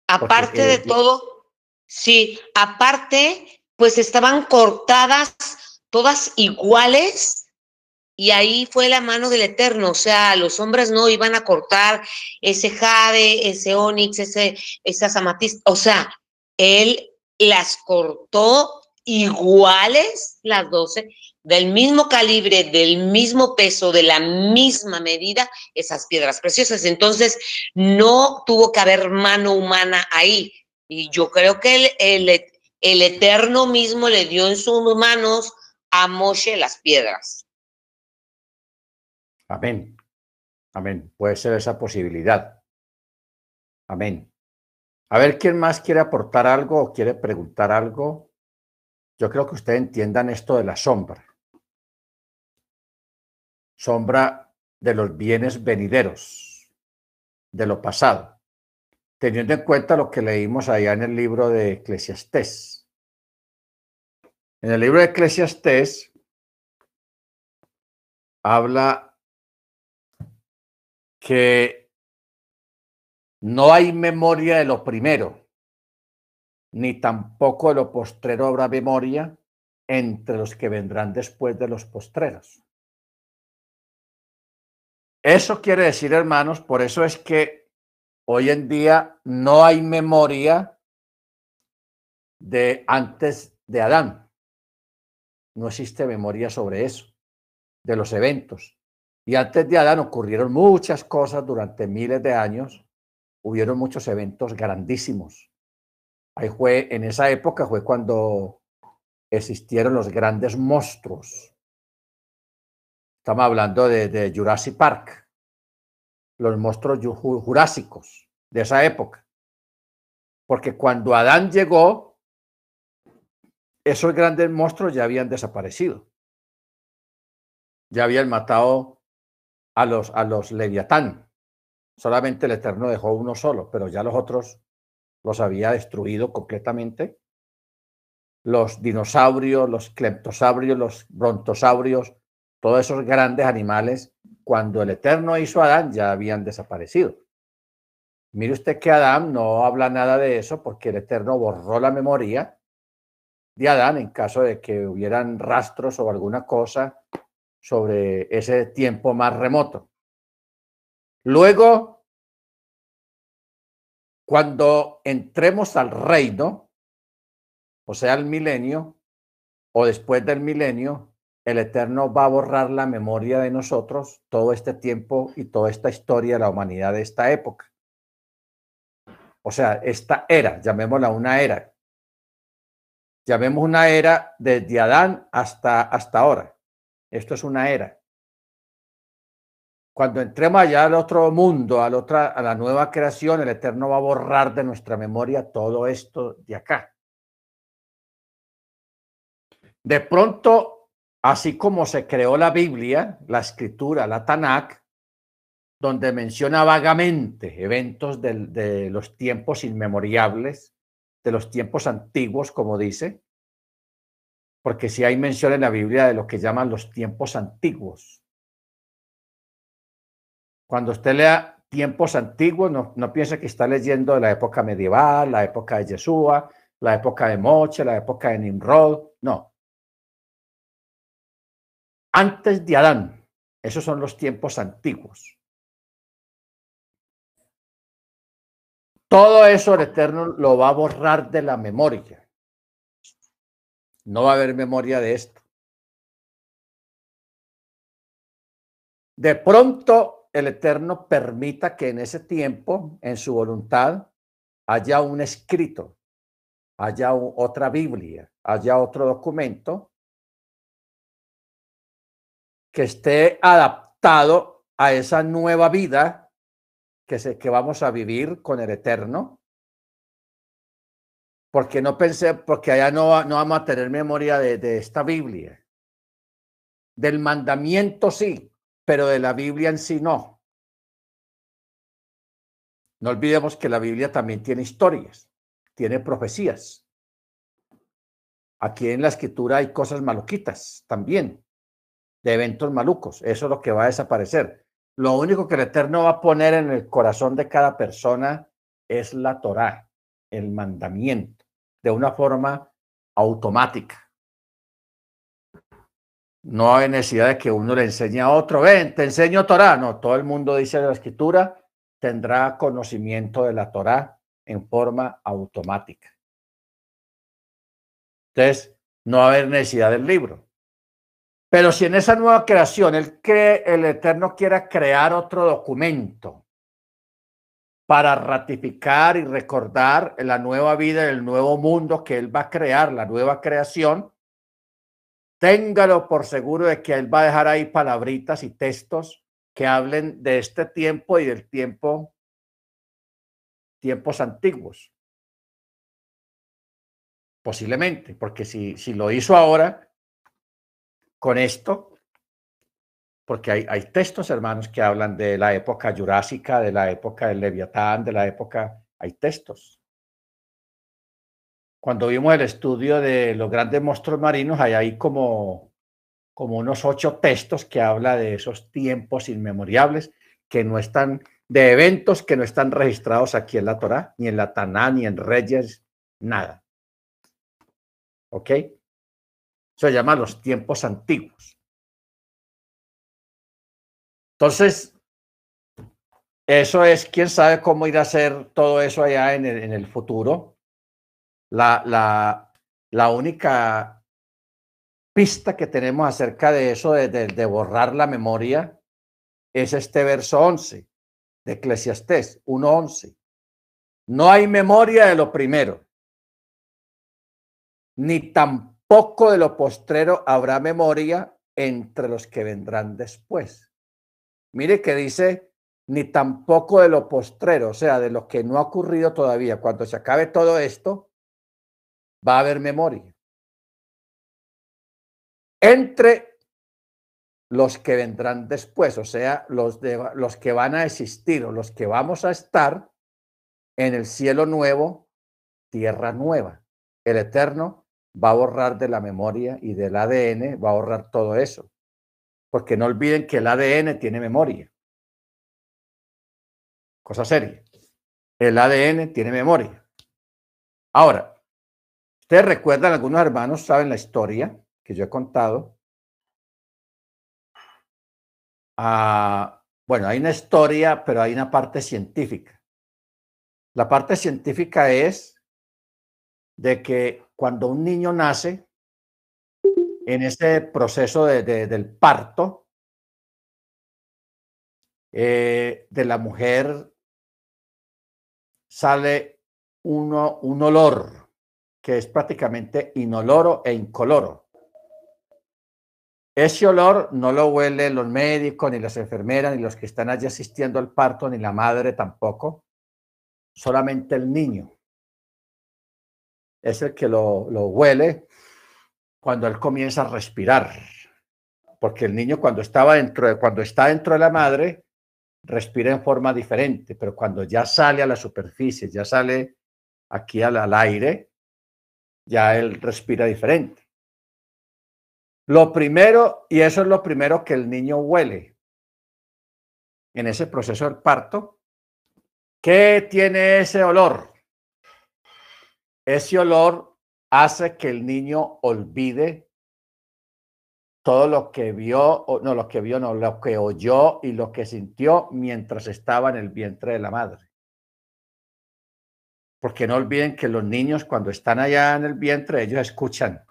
Aparte de todo, sí, aparte, pues estaban cortadas todas iguales y ahí fue la mano del Eterno, o sea, los hombres no iban a cortar ese jade, ese onix, ese, esas amatistas, o sea, él las cortó iguales las doce, del mismo calibre, del mismo peso, de la misma medida, esas piedras preciosas. Entonces, no tuvo que haber mano humana ahí. Y yo creo que el, el, el Eterno mismo le dio en sus manos a las piedras. Amén. Amén. Puede ser esa posibilidad. Amén. A ver, ¿quién más quiere aportar algo o quiere preguntar algo? Yo creo que ustedes entiendan esto de la sombra. Sombra de los bienes venideros, de lo pasado, teniendo en cuenta lo que leímos allá en el libro de Eclesiastés. En el libro de Eclesiastés habla que no hay memoria de lo primero, ni tampoco de lo postrero habrá memoria entre los que vendrán después de los postreros. Eso quiere decir, hermanos, por eso es que hoy en día no hay memoria de antes de Adán. No existe memoria sobre eso, de los eventos. Y antes de Adán ocurrieron muchas cosas durante miles de años. Hubieron muchos eventos grandísimos. Ahí fue, en esa época fue cuando existieron los grandes monstruos. Estamos hablando de, de Jurassic Park, los monstruos jurásicos de esa época. Porque cuando Adán llegó, esos grandes monstruos ya habían desaparecido. Ya habían matado a los, a los leviatán. Solamente el Eterno dejó uno solo, pero ya los otros los había destruido completamente. Los dinosaurios, los cleptosaurios, los brontosaurios, todos esos grandes animales, cuando el Eterno hizo a Adán, ya habían desaparecido. Mire usted que Adán no habla nada de eso porque el Eterno borró la memoria de Adán en caso de que hubieran rastros o alguna cosa sobre ese tiempo más remoto. Luego, cuando entremos al reino, o sea, al milenio, o después del milenio, el Eterno va a borrar la memoria de nosotros todo este tiempo y toda esta historia de la humanidad de esta época. O sea, esta era, llamémosla una era, llamemos una era desde Adán hasta, hasta ahora. Esto es una era. Cuando entremos allá al otro mundo, al otra, a la nueva creación, el Eterno va a borrar de nuestra memoria todo esto de acá. De pronto, así como se creó la Biblia, la escritura, la Tanakh, donde menciona vagamente eventos de los tiempos inmemoriables, de los tiempos antiguos, como dice, porque si hay mención en la Biblia de lo que llaman los tiempos antiguos. Cuando usted lea tiempos antiguos, no, no que está leyendo de la época medieval, la época de Yeshua, la época de Moche, la época de Nimrod, no. Antes de Adán, esos son los tiempos antiguos. Todo eso el Eterno lo va a borrar de la memoria. No va a haber memoria de esto. De pronto el Eterno permita que en ese tiempo, en su voluntad, haya un escrito, haya otra Biblia, haya otro documento que esté adaptado a esa nueva vida que, que vamos a vivir con el Eterno. Porque no pensé, porque allá no, no vamos a tener memoria de, de esta Biblia. Del mandamiento sí, pero de la Biblia en sí no. No olvidemos que la Biblia también tiene historias, tiene profecías. Aquí en la escritura hay cosas maluquitas también, de eventos malucos. Eso es lo que va a desaparecer. Lo único que el Eterno va a poner en el corazón de cada persona es la Torá, el mandamiento, de una forma automática. No hay necesidad de que uno le enseñe a otro, ven, te enseño Torah. No, todo el mundo dice la escritura, tendrá conocimiento de la Torah en forma automática. Entonces, no va a haber necesidad del libro. Pero si en esa nueva creación el, que el Eterno quiera crear otro documento para ratificar y recordar la nueva vida, el nuevo mundo que Él va a crear, la nueva creación, téngalo por seguro de que Él va a dejar ahí palabritas y textos que hablen de este tiempo y del tiempo, tiempos antiguos. Posiblemente, porque si, si lo hizo ahora, con esto, porque hay, hay textos, hermanos, que hablan de la época jurásica, de la época del Leviatán, de la época, hay textos. Cuando vimos el estudio de los grandes monstruos marinos, hay como, como unos ocho textos que habla de esos tiempos inmemoriales que no están, de eventos que no están registrados aquí en la Torá, ni en la Taná, ni en Reyes, nada. ¿Ok? Se llama los tiempos antiguos. Entonces, eso es, quién sabe cómo irá a ser todo eso allá en el, futuro. La, la, única pista que tenemos acerca de eso, de, de, de borrar la memoria, es este verso 11 de Eclesiastés 1.11. No hay memoria de lo primero, ni tampoco poco de lo postrero habrá memoria entre los que vendrán después. Mire que dice, ni tampoco de lo postrero, o sea, de lo que no ha ocurrido todavía. Cuando se acabe todo esto, va a haber memoria. Entre los que vendrán después, o sea, los, de, los que van a existir o los que vamos a estar en el cielo nuevo, tierra nueva. El Eterno va a borrar de la memoria y del ADN, va a borrar todo eso. Porque no olviden que el ADN tiene memoria. Cosa seria. El ADN tiene memoria. Ahora, ustedes recuerdan, algunos hermanos saben la historia que yo he contado. Ah, bueno, hay una historia, pero hay una parte científica. La parte científica es de que cuando un niño nace, en ese proceso de, de, del parto, eh, de la mujer sale uno, un olor que es prácticamente inoloro e incoloro. Ese olor no lo huelen los médicos, ni las enfermeras, ni los que están allí asistiendo al parto, ni la madre tampoco, solamente el niño es el que lo, huele cuando él comienza a respirar. Porque el niño cuando estaba dentro de, cuando está dentro de la madre, respira en forma diferente, pero cuando ya sale a la superficie, ya sale aquí al, al aire, ya él respira diferente. Lo primero, y eso es lo primero que el niño huele en ese proceso del parto, ¿qué tiene ese olor? Ese olor hace que el niño olvide todo lo que vio, no lo que vio, no, lo que oyó y lo que sintió mientras estaba en el vientre de la madre. Porque no olviden que los niños cuando están allá en el vientre, ellos escuchan.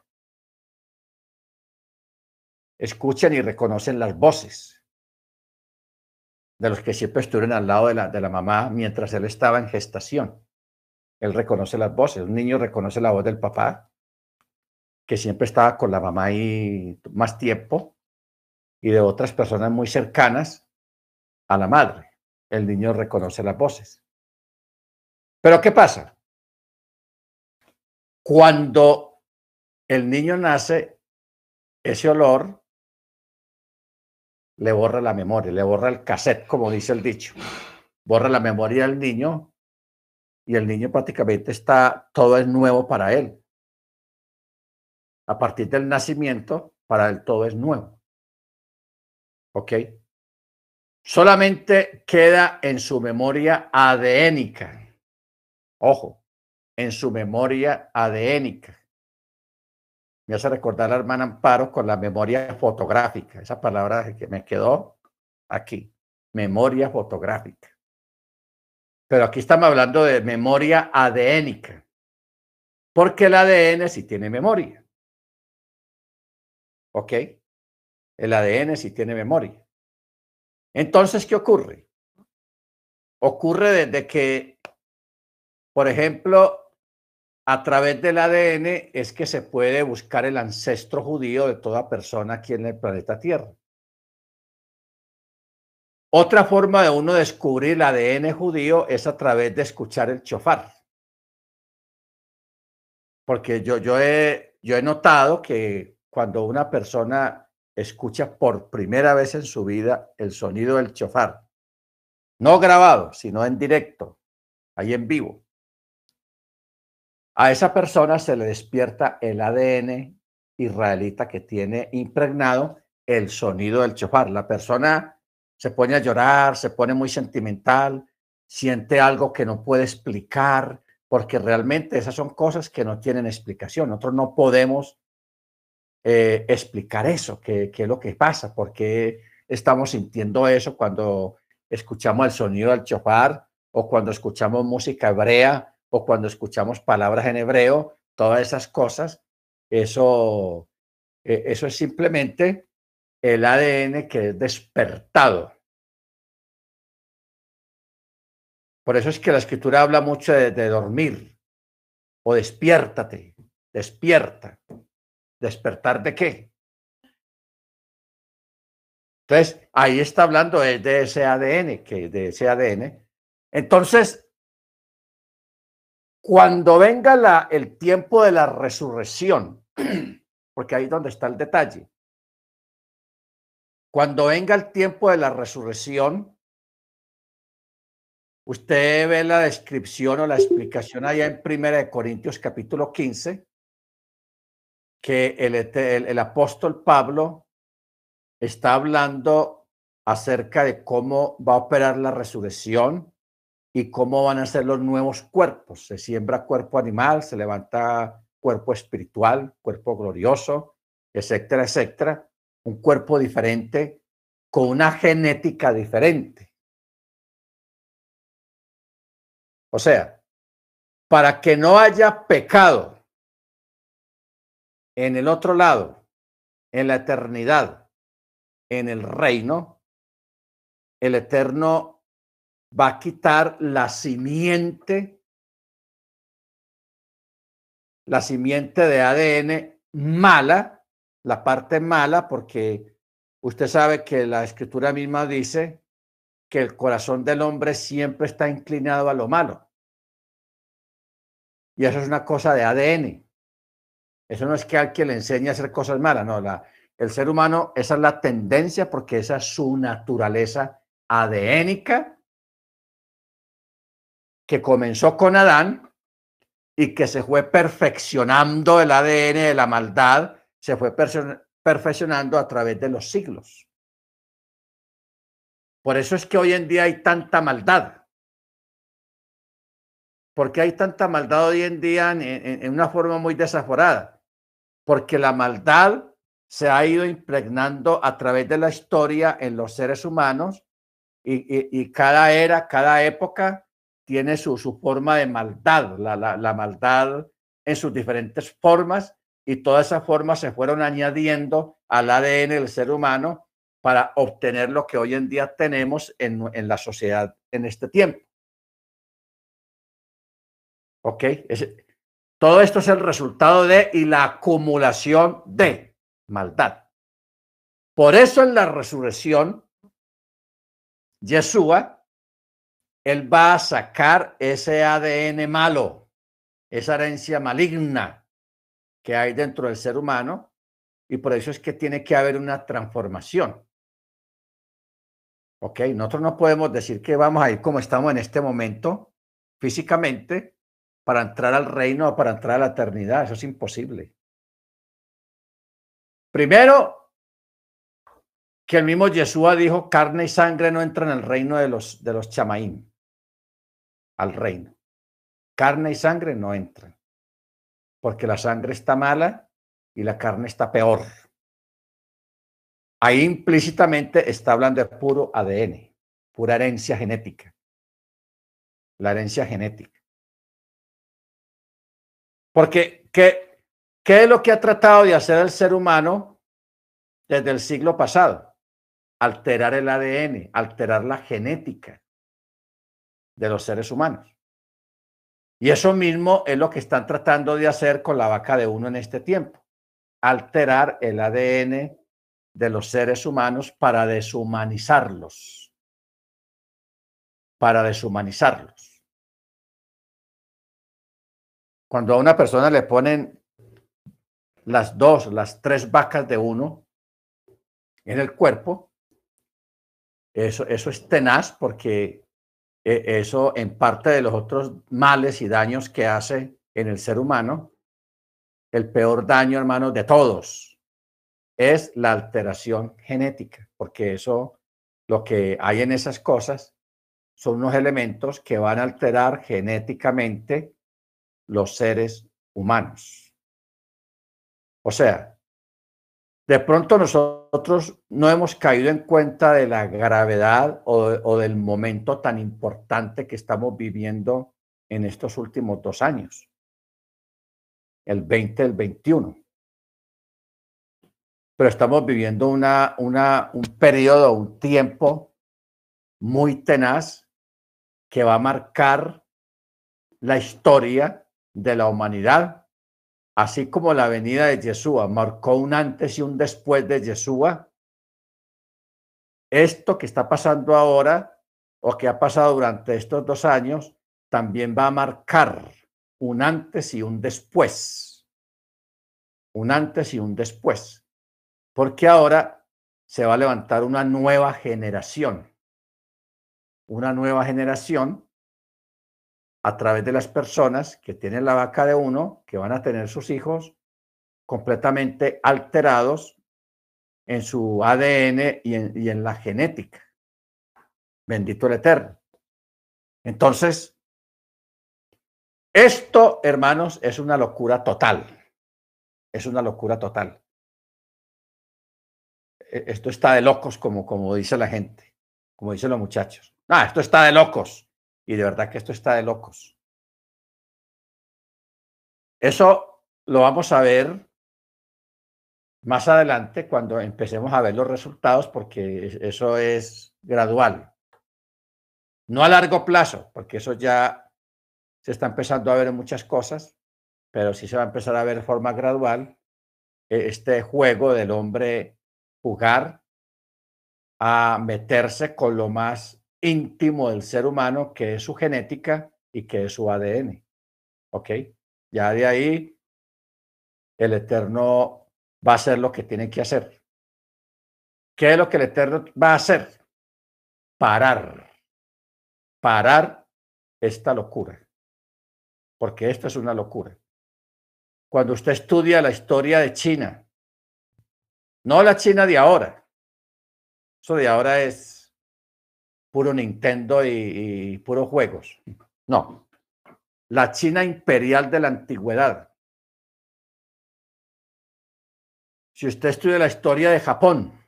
Escuchan y reconocen las voces de los que siempre estuvieron al lado de la, de la mamá mientras él estaba en gestación. Él reconoce las voces. Un niño reconoce la voz del papá, que siempre estaba con la mamá ahí más tiempo, y de otras personas muy cercanas a la madre. El niño reconoce las voces. Pero ¿qué pasa? Cuando el niño nace, ese olor le borra la memoria, le borra el cassette, como dice el dicho. Borra la memoria del niño y el niño prácticamente está, todo es nuevo para él. A partir del nacimiento, para él todo es nuevo. ¿Ok? Solamente queda en su memoria adénica. Ojo, en su memoria adénica. Me hace recordar a la hermana Amparo con la memoria fotográfica. Esa palabra que me quedó aquí. Memoria fotográfica. Pero aquí estamos hablando de memoria adénica. Porque el ADN sí tiene memoria. ¿Ok? El ADN sí tiene memoria. Entonces, ¿qué ocurre? Ocurre desde que, por ejemplo, a través del ADN es que se puede buscar el ancestro judío de toda persona aquí en el planeta Tierra. Otra forma de uno descubrir el ADN judío es a través de escuchar el chofar. Porque yo, yo, he, yo he notado que cuando una persona escucha por primera vez en su vida el sonido del chofar, no grabado, sino en directo, ahí en vivo, a esa persona se le despierta el ADN israelita que tiene impregnado el sonido del chofar. La persona se pone a llorar, se pone muy sentimental, siente algo que no puede explicar, porque realmente esas son cosas que no tienen explicación. Nosotros no podemos eh, explicar eso, qué, es lo que pasa, por qué estamos sintiendo eso cuando escuchamos el sonido del chofar o cuando escuchamos música hebrea o cuando escuchamos palabras en hebreo, todas esas cosas, eso, eh, eso es simplemente el ADN que es despertado. Por eso es que la escritura habla mucho de, dormir o despiértate, despierta. ¿Despertar de qué? Entonces, ahí está hablando de, de ese ADN, que de ese ADN. Entonces, cuando venga la, el tiempo de la resurrección, porque ahí es donde está el detalle, cuando venga el tiempo de la resurrección, usted ve la descripción o la explicación allá en Primera de Corintios capítulo 15, que el, el, el apóstol Pablo está hablando acerca de cómo va a operar la resurrección y cómo van a ser los nuevos cuerpos. Se siembra cuerpo animal, se levanta cuerpo espiritual, cuerpo glorioso, etcétera, etcétera. Un cuerpo diferente con una genética diferente. O sea, para que no haya pecado en el otro lado, en la eternidad, en el reino, el Eterno va a quitar la simiente, la simiente de ADN mala, la parte mala, porque usted sabe que la escritura misma dice que el corazón del hombre siempre está inclinado a lo malo. Y eso es una cosa de ADN. Eso no es que alguien le enseñe a hacer cosas malas, no, la, el ser humano, esa es la tendencia porque esa es su naturaleza adénica que comenzó con Adán y que se fue perfeccionando el ADN de la maldad, se fue perfeccionando a través de los siglos. Por eso es que hoy en día hay tanta maldad. porque hay tanta maldad hoy en día en, una forma muy desaforada? Porque la maldad se ha ido impregnando a través de la historia en los seres humanos y, cada era, cada época tiene su, su forma de maldad, la, la, maldad en sus diferentes formas y todas esas formas se fueron añadiendo al ADN del ser humano para obtener lo que hoy en día tenemos en, la sociedad en este tiempo. ¿Ok? Todo esto es el resultado de y la acumulación de maldad. Por eso en la resurrección, Yeshua él va a sacar ese ADN malo, esa herencia maligna que hay dentro del ser humano, y por eso es que tiene que haber una transformación. ¿Ok? Nosotros no podemos decir que vamos a ir como estamos en este momento físicamente para entrar al reino o para entrar a la eternidad. Eso es imposible. Primero, que el mismo Yeshua dijo, carne y sangre no entran al reino de los, de los chamaín, al reino. Carne y sangre no entran, porque la sangre está mala y la carne está peor. Ahí implícitamente está hablando de puro ADN, pura herencia genética. La herencia genética. Porque, ¿qué, ¿qué es lo que ha tratado de hacer el ser humano desde el siglo pasado? Alterar el ADN, alterar la genética de los seres humanos. Y eso mismo es lo que están tratando de hacer con la vaca de uno en este tiempo. Alterar el ADN de los seres humanos para deshumanizarlos. Para deshumanizarlos. Cuando a una persona le ponen las dos, las tres vacas de uno en el cuerpo, eso, eso es tenaz porque eh, eso en parte de los otros males y daños que hace en el ser humano, el peor daño, hermanos, de todos es la alteración genética, porque eso, lo que hay en esas cosas, son unos elementos que van a alterar genéticamente los seres humanos. O sea, de pronto nosotros no hemos caído en cuenta de la gravedad o, o, del momento tan importante que estamos viviendo en estos últimos dos años, el 20, el 21 pero estamos viviendo una, una, un periodo, un tiempo muy tenaz que va a marcar la historia de la humanidad, así como la venida de Yeshua marcó un antes y un después de Yeshua. Esto que está pasando ahora o que ha pasado durante estos dos años también va a marcar un antes y un después. Un antes y un después porque ahora se va a levantar una nueva generación, una nueva generación a través de las personas que tienen la vaca de uno, que van a tener sus hijos completamente alterados en su ADN y en, la genética. Bendito el Eterno. Entonces, esto, hermanos, es una locura total. Es una locura total. E, esto está de locos, como, como dice la gente, como dicen los muchachos. Ah, esto está de locos. Y de verdad que esto está de locos. Eso lo vamos a ver más adelante cuando empecemos a ver los resultados, porque eso es gradual. No a largo plazo, porque eso ya se está empezando a ver en muchas cosas, pero sí se va a empezar a ver de forma gradual e, este juego del hombre jugar a meterse con lo más íntimo del ser humano, que es su genética y que es su ADN. ¿Ok? Ya de ahí el Eterno va a hacer lo que tiene que hacer. ¿Qué es lo que el Eterno va a hacer? Parar. Parar esta locura. Porque esto es una locura. Cuando usted estudia la historia de China, no la China de ahora. Eso de ahora es puro Nintendo y, puros juegos. No. La China imperial de la antigüedad. Si usted estudia la historia de Japón,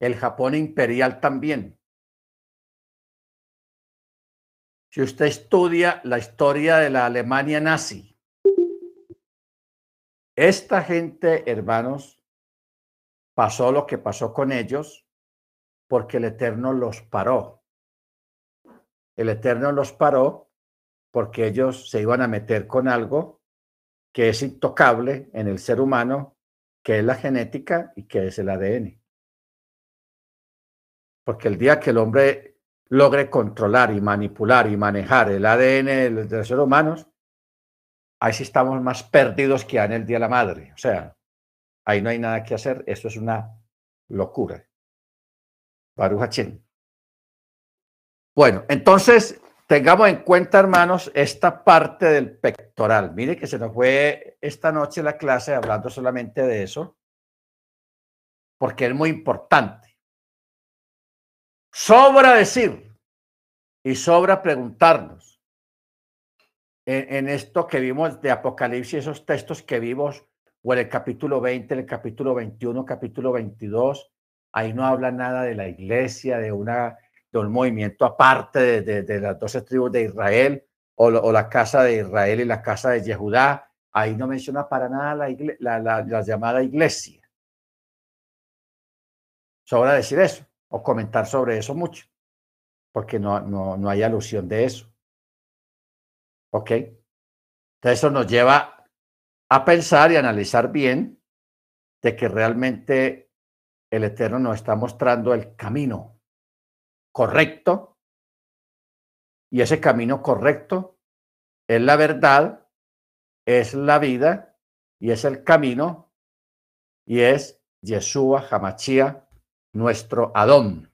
el Japón imperial también. Si usted estudia la historia de la Alemania nazi, esta gente, hermanos, pasó lo que pasó con ellos porque el Eterno los paró. El Eterno los paró porque ellos se iban a meter con algo que es intocable en el ser humano, que es la genética y que es el ADN. Porque el día que el hombre logre controlar y manipular y manejar el ADN de los seres humanos, ahí sí estamos más perdidos que en el Día de la Madre. O sea, Ahí no hay nada que hacer. Esto es una locura. Baruch Bueno, entonces tengamos en cuenta, hermanos, esta parte del pectoral. Mire que se nos fue esta noche la clase hablando solamente de eso, porque es muy importante. Sobra decir y sobra preguntarnos en, esto que vimos de Apocalipsis, esos textos que vimos, o en el capítulo 20, en el capítulo 21, capítulo 22, ahí no habla nada de la iglesia, de, una, un movimiento aparte de, las doce tribus de Israel, o, la casa de Israel y la casa de Yehudá. Ahí no menciona para nada la, la llamada iglesia. Sobra decir eso o comentar sobre eso mucho, porque no, no, no hay alusión de eso. ¿Ok? Entonces eso nos lleva a pensar y analizar bien de que realmente el Eterno nos está mostrando el camino correcto y ese camino correcto es la verdad, es la vida y es el camino y es Yeshua Hamachia nuestro Adón.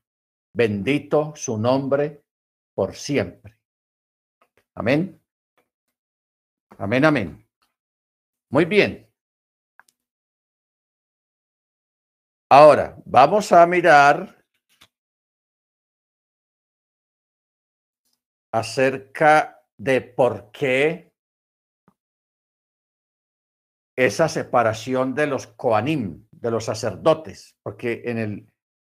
Bendito su nombre por siempre. Amén. Amén, amén. Muy bien. Ahora, vamos a mirar acerca de por qué esa separación de los coanim, de los sacerdotes, porque en el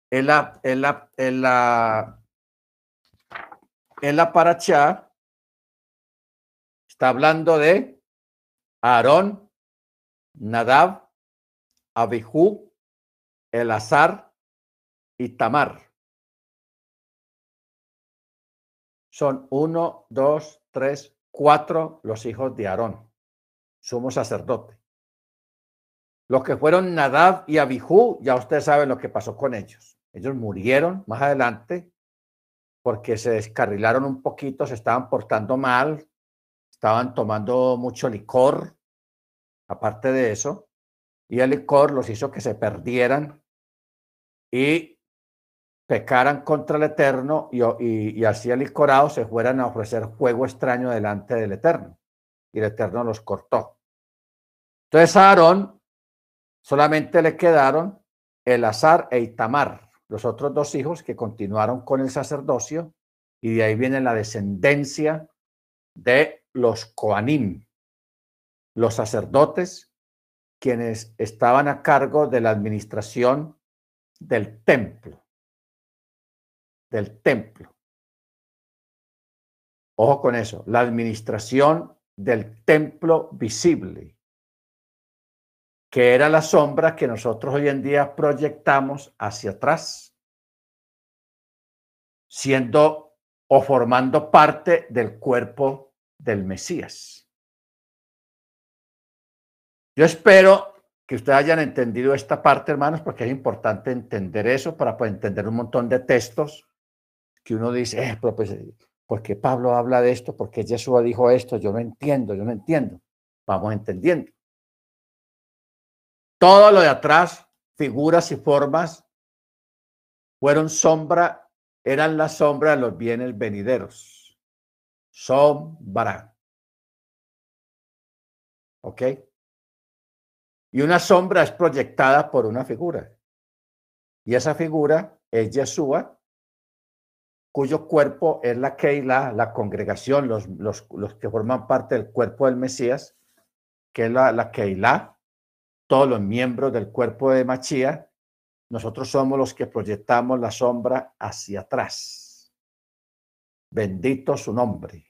en la, en la, en la, en la paracha está hablando de Aarón, Nadab, Abihu, Elazar y Tamar. Son uno, dos, tres, cuatro los hijos de Aarón. Somos sacerdote. Los que fueron Nadab y Abihu, ya ustedes saben lo que pasó con ellos. Ellos murieron más adelante porque se descarrilaron un poquito, se estaban portando mal, estaban tomando mucho licor, aparte de eso, y el licor los hizo que se perdieran y pecaran contra el Eterno y, y, y así se fueran a ofrecer juego extraño delante del Eterno. Y el Eterno los cortó. Entonces a Aarón solamente le quedaron el azar e Itamar los otros dos hijos que continuaron con el sacerdocio y de ahí viene la descendencia de los Coanim, los sacerdotes quienes estaban a cargo de la administración del templo, del templo. Ojo con eso, la administración del templo visible que era la sombra que nosotros hoy en día proyectamos hacia atrás, siendo o formando parte del cuerpo del Mesías. Yo espero que ustedes hayan entendido esta parte, hermanos, porque es importante entender eso para poder entender un montón de textos que uno dice, eh, pues, ¿por qué Pablo habla de esto? ¿Por qué Jesús dijo esto? Yo no entiendo, yo no entiendo. Vamos entendiendo. Todo lo de atrás, figuras y formas, fueron sombra, eran la sombra de los bienes venideros. Sombra. ¿Ok? Y una sombra es proyectada por una figura. Y esa figura es Yeshua, cuyo cuerpo es la Keila, la congregación, los, los, los, que forman parte del cuerpo del Mesías, que es la, la Keilah, todos los miembros del cuerpo de Machía, nosotros somos los que proyectamos la sombra hacia atrás. Bendito su nombre.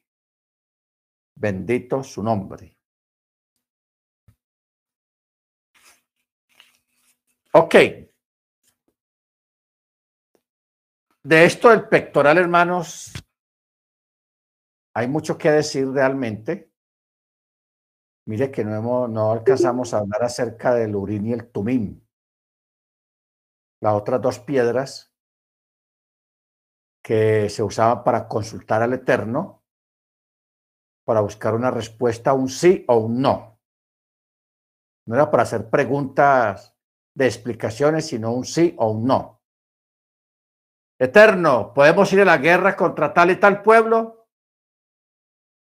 Bendito su nombre. Ok. De esto del pectoral, hermanos, hay mucho que decir realmente. Mire que no, hemos, no alcanzamos a hablar acerca del Urín y el Tumim. Las otras dos piedras que se usaban para consultar al Eterno, para buscar una respuesta, un sí o un no. No era para hacer preguntas de explicaciones, sino un sí o un no. Eterno, ¿podemos ir a la guerra contra tal y tal pueblo?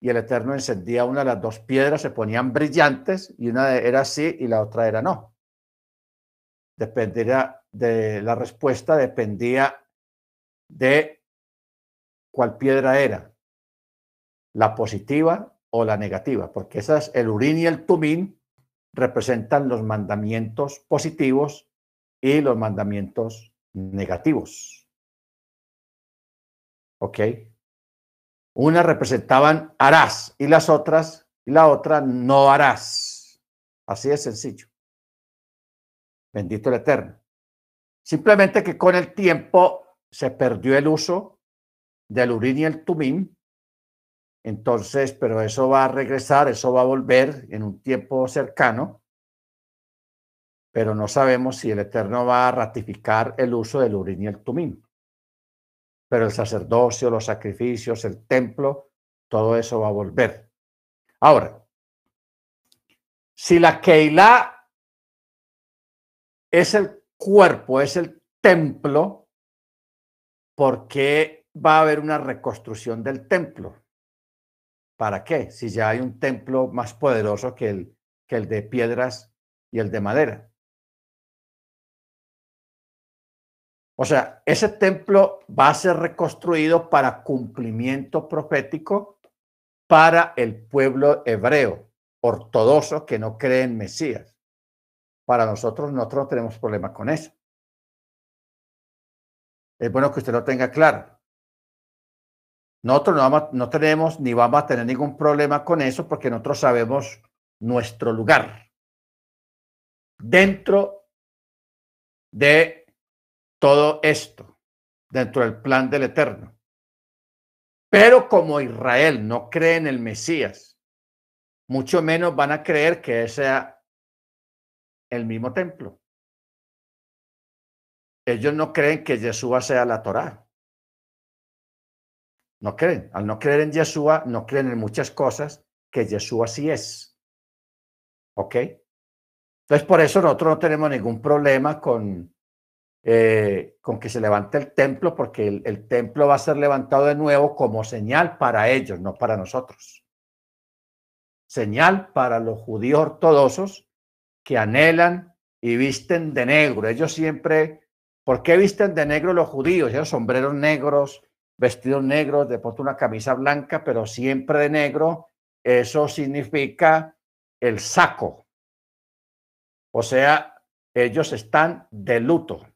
Y el Eterno encendía una de las dos piedras, se ponían brillantes y una era así y la otra era no. Dependería de la respuesta, dependía de cuál piedra era, la positiva o la negativa, porque esas, el urín y el tumín representan los mandamientos positivos y los mandamientos negativos. ¿Ok? Una representaban harás y las otras, y la otra no harás. Así de sencillo. Bendito el Eterno. Simplemente que con el tiempo se perdió el uso del urín y el tumín. Entonces, pero eso va a regresar, eso va a volver en un tiempo cercano. Pero no sabemos si el Eterno va a ratificar el uso del urín y el tumín pero el sacerdocio, los sacrificios, el templo, todo eso va a volver. Ahora, si la Keilah es el cuerpo, es el templo, ¿por qué va a haber una reconstrucción del templo? ¿Para qué? Si ya hay un templo más poderoso que el, que el de piedras y el de madera. O sea, ese templo va a ser reconstruido para cumplimiento profético para el pueblo hebreo, ortodoxo, que no cree en Mesías. Para nosotros, nosotros no tenemos problema con eso. Es bueno que usted lo tenga claro. Nosotros no, no tenemos ni vamos a tener ningún problema con eso porque nosotros sabemos nuestro lugar dentro de todo esto dentro del plan del Eterno. Pero como Israel no cree en el Mesías, mucho menos van a creer que sea el mismo templo. Ellos no creen que Yeshua sea la Torá. No creen. Al no creer en Yeshua, no creen en muchas cosas que Yeshua sí es. ¿Ok? Entonces, por eso nosotros no tenemos ningún problema con eh, con que se levante el templo, porque el, el, templo va a ser levantado de nuevo como señal para ellos, no para nosotros. Señal para los judíos ortodoxos que anhelan y visten de negro. Ellos siempre, ¿por qué visten de negro los judíos? Ellos sombreros negros, vestidos negros, de una camisa blanca, pero siempre de negro. Eso significa el saco. O sea, ellos están de luto.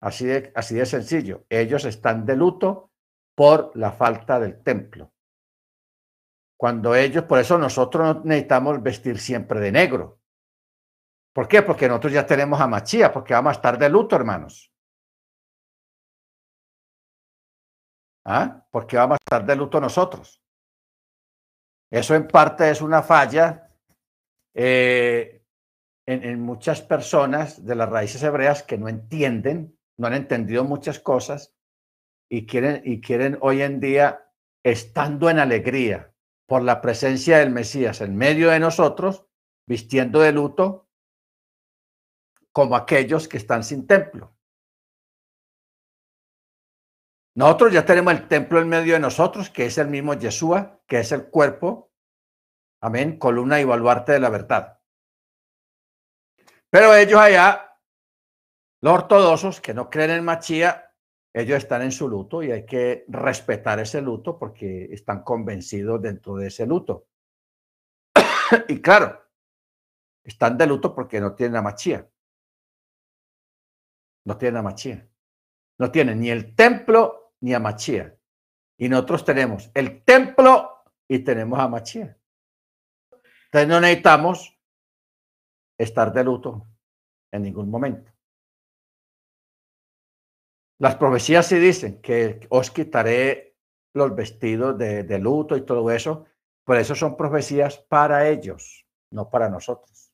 Así de, así de sencillo. Ellos están de luto por la falta del templo. Cuando ellos, por eso nosotros necesitamos vestir siempre de negro. ¿Por qué? Porque nosotros ya tenemos a Machía, porque vamos a estar de luto, hermanos. ¿Ah? Porque vamos a estar de luto nosotros. Eso en parte es una falla eh, en, en muchas personas de las raíces hebreas que no entienden no han entendido muchas cosas y quieren, y quieren hoy en día, estando en alegría por la presencia del Mesías en medio de nosotros, vistiendo de luto, como aquellos que están sin templo. Nosotros ya tenemos el templo en medio de nosotros, que es el mismo Yeshua, que es el cuerpo, amén, columna y baluarte de la verdad. Pero ellos allá los ortodoxos que no creen en Machía, ellos están en su luto y hay que respetar ese luto porque están convencidos dentro de ese luto. y claro, están de luto porque no tienen a Machía. No tienen a Machía. No tienen ni el templo ni a Machía. Y nosotros tenemos el templo y tenemos a Machía. Entonces no necesitamos estar de luto en ningún momento. Las profecías sí dicen que os quitaré los vestidos de, de, luto y todo eso, por eso son profecías para ellos, no para nosotros,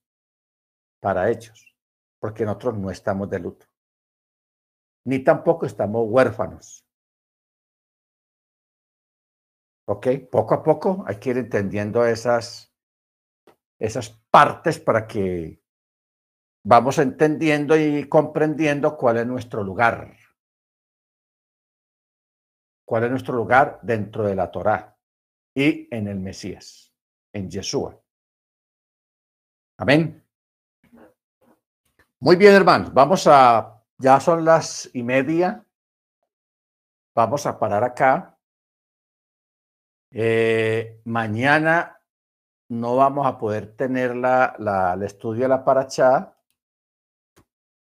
para ellos, porque nosotros no estamos de luto, ni tampoco estamos huérfanos. ¿Ok? Poco a poco hay que ir entendiendo esas, esas partes para que vamos entendiendo y comprendiendo cuál es nuestro lugar ¿Cuál es nuestro lugar? Dentro de la Torá y en el Mesías, en Yeshua. Amén. Muy bien, hermanos. Vamos a, ya son las y media. Vamos a parar acá. Eh, mañana no vamos a poder tener la, el estudio de la paracha.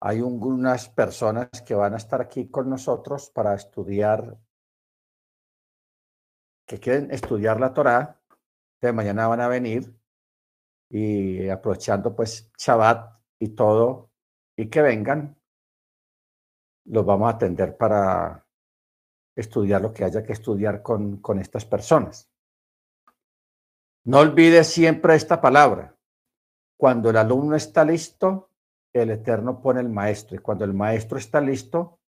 Hay unas personas que van a estar aquí con nosotros para estudiar, que quieren estudiar la Torá. De mañana van a venir y aprovechando pues Shabbat y todo, y que vengan, los vamos a atender para estudiar lo que haya que estudiar con, con estas personas. No olvides siempre esta palabra. Cuando el alumno está listo, el Eterno pone el maestro. Y cuando el maestro está listo,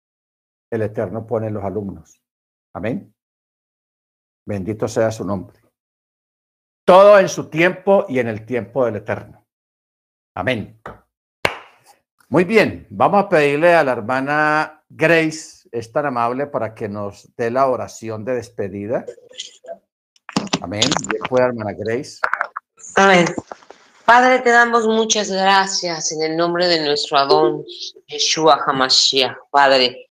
el Eterno pone los alumnos. Amén. Bendito sea su nombre. Todo en su tiempo y en el tiempo del Eterno. Amén. Muy bien, vamos a pedirle a la hermana Grace, es tan amable para que nos dé la oración de despedida. Amén. Bien hermana Grace. Amén. Padre, te damos muchas gracias en el nombre de nuestro Adón, Yeshua HaMashiach. Padre,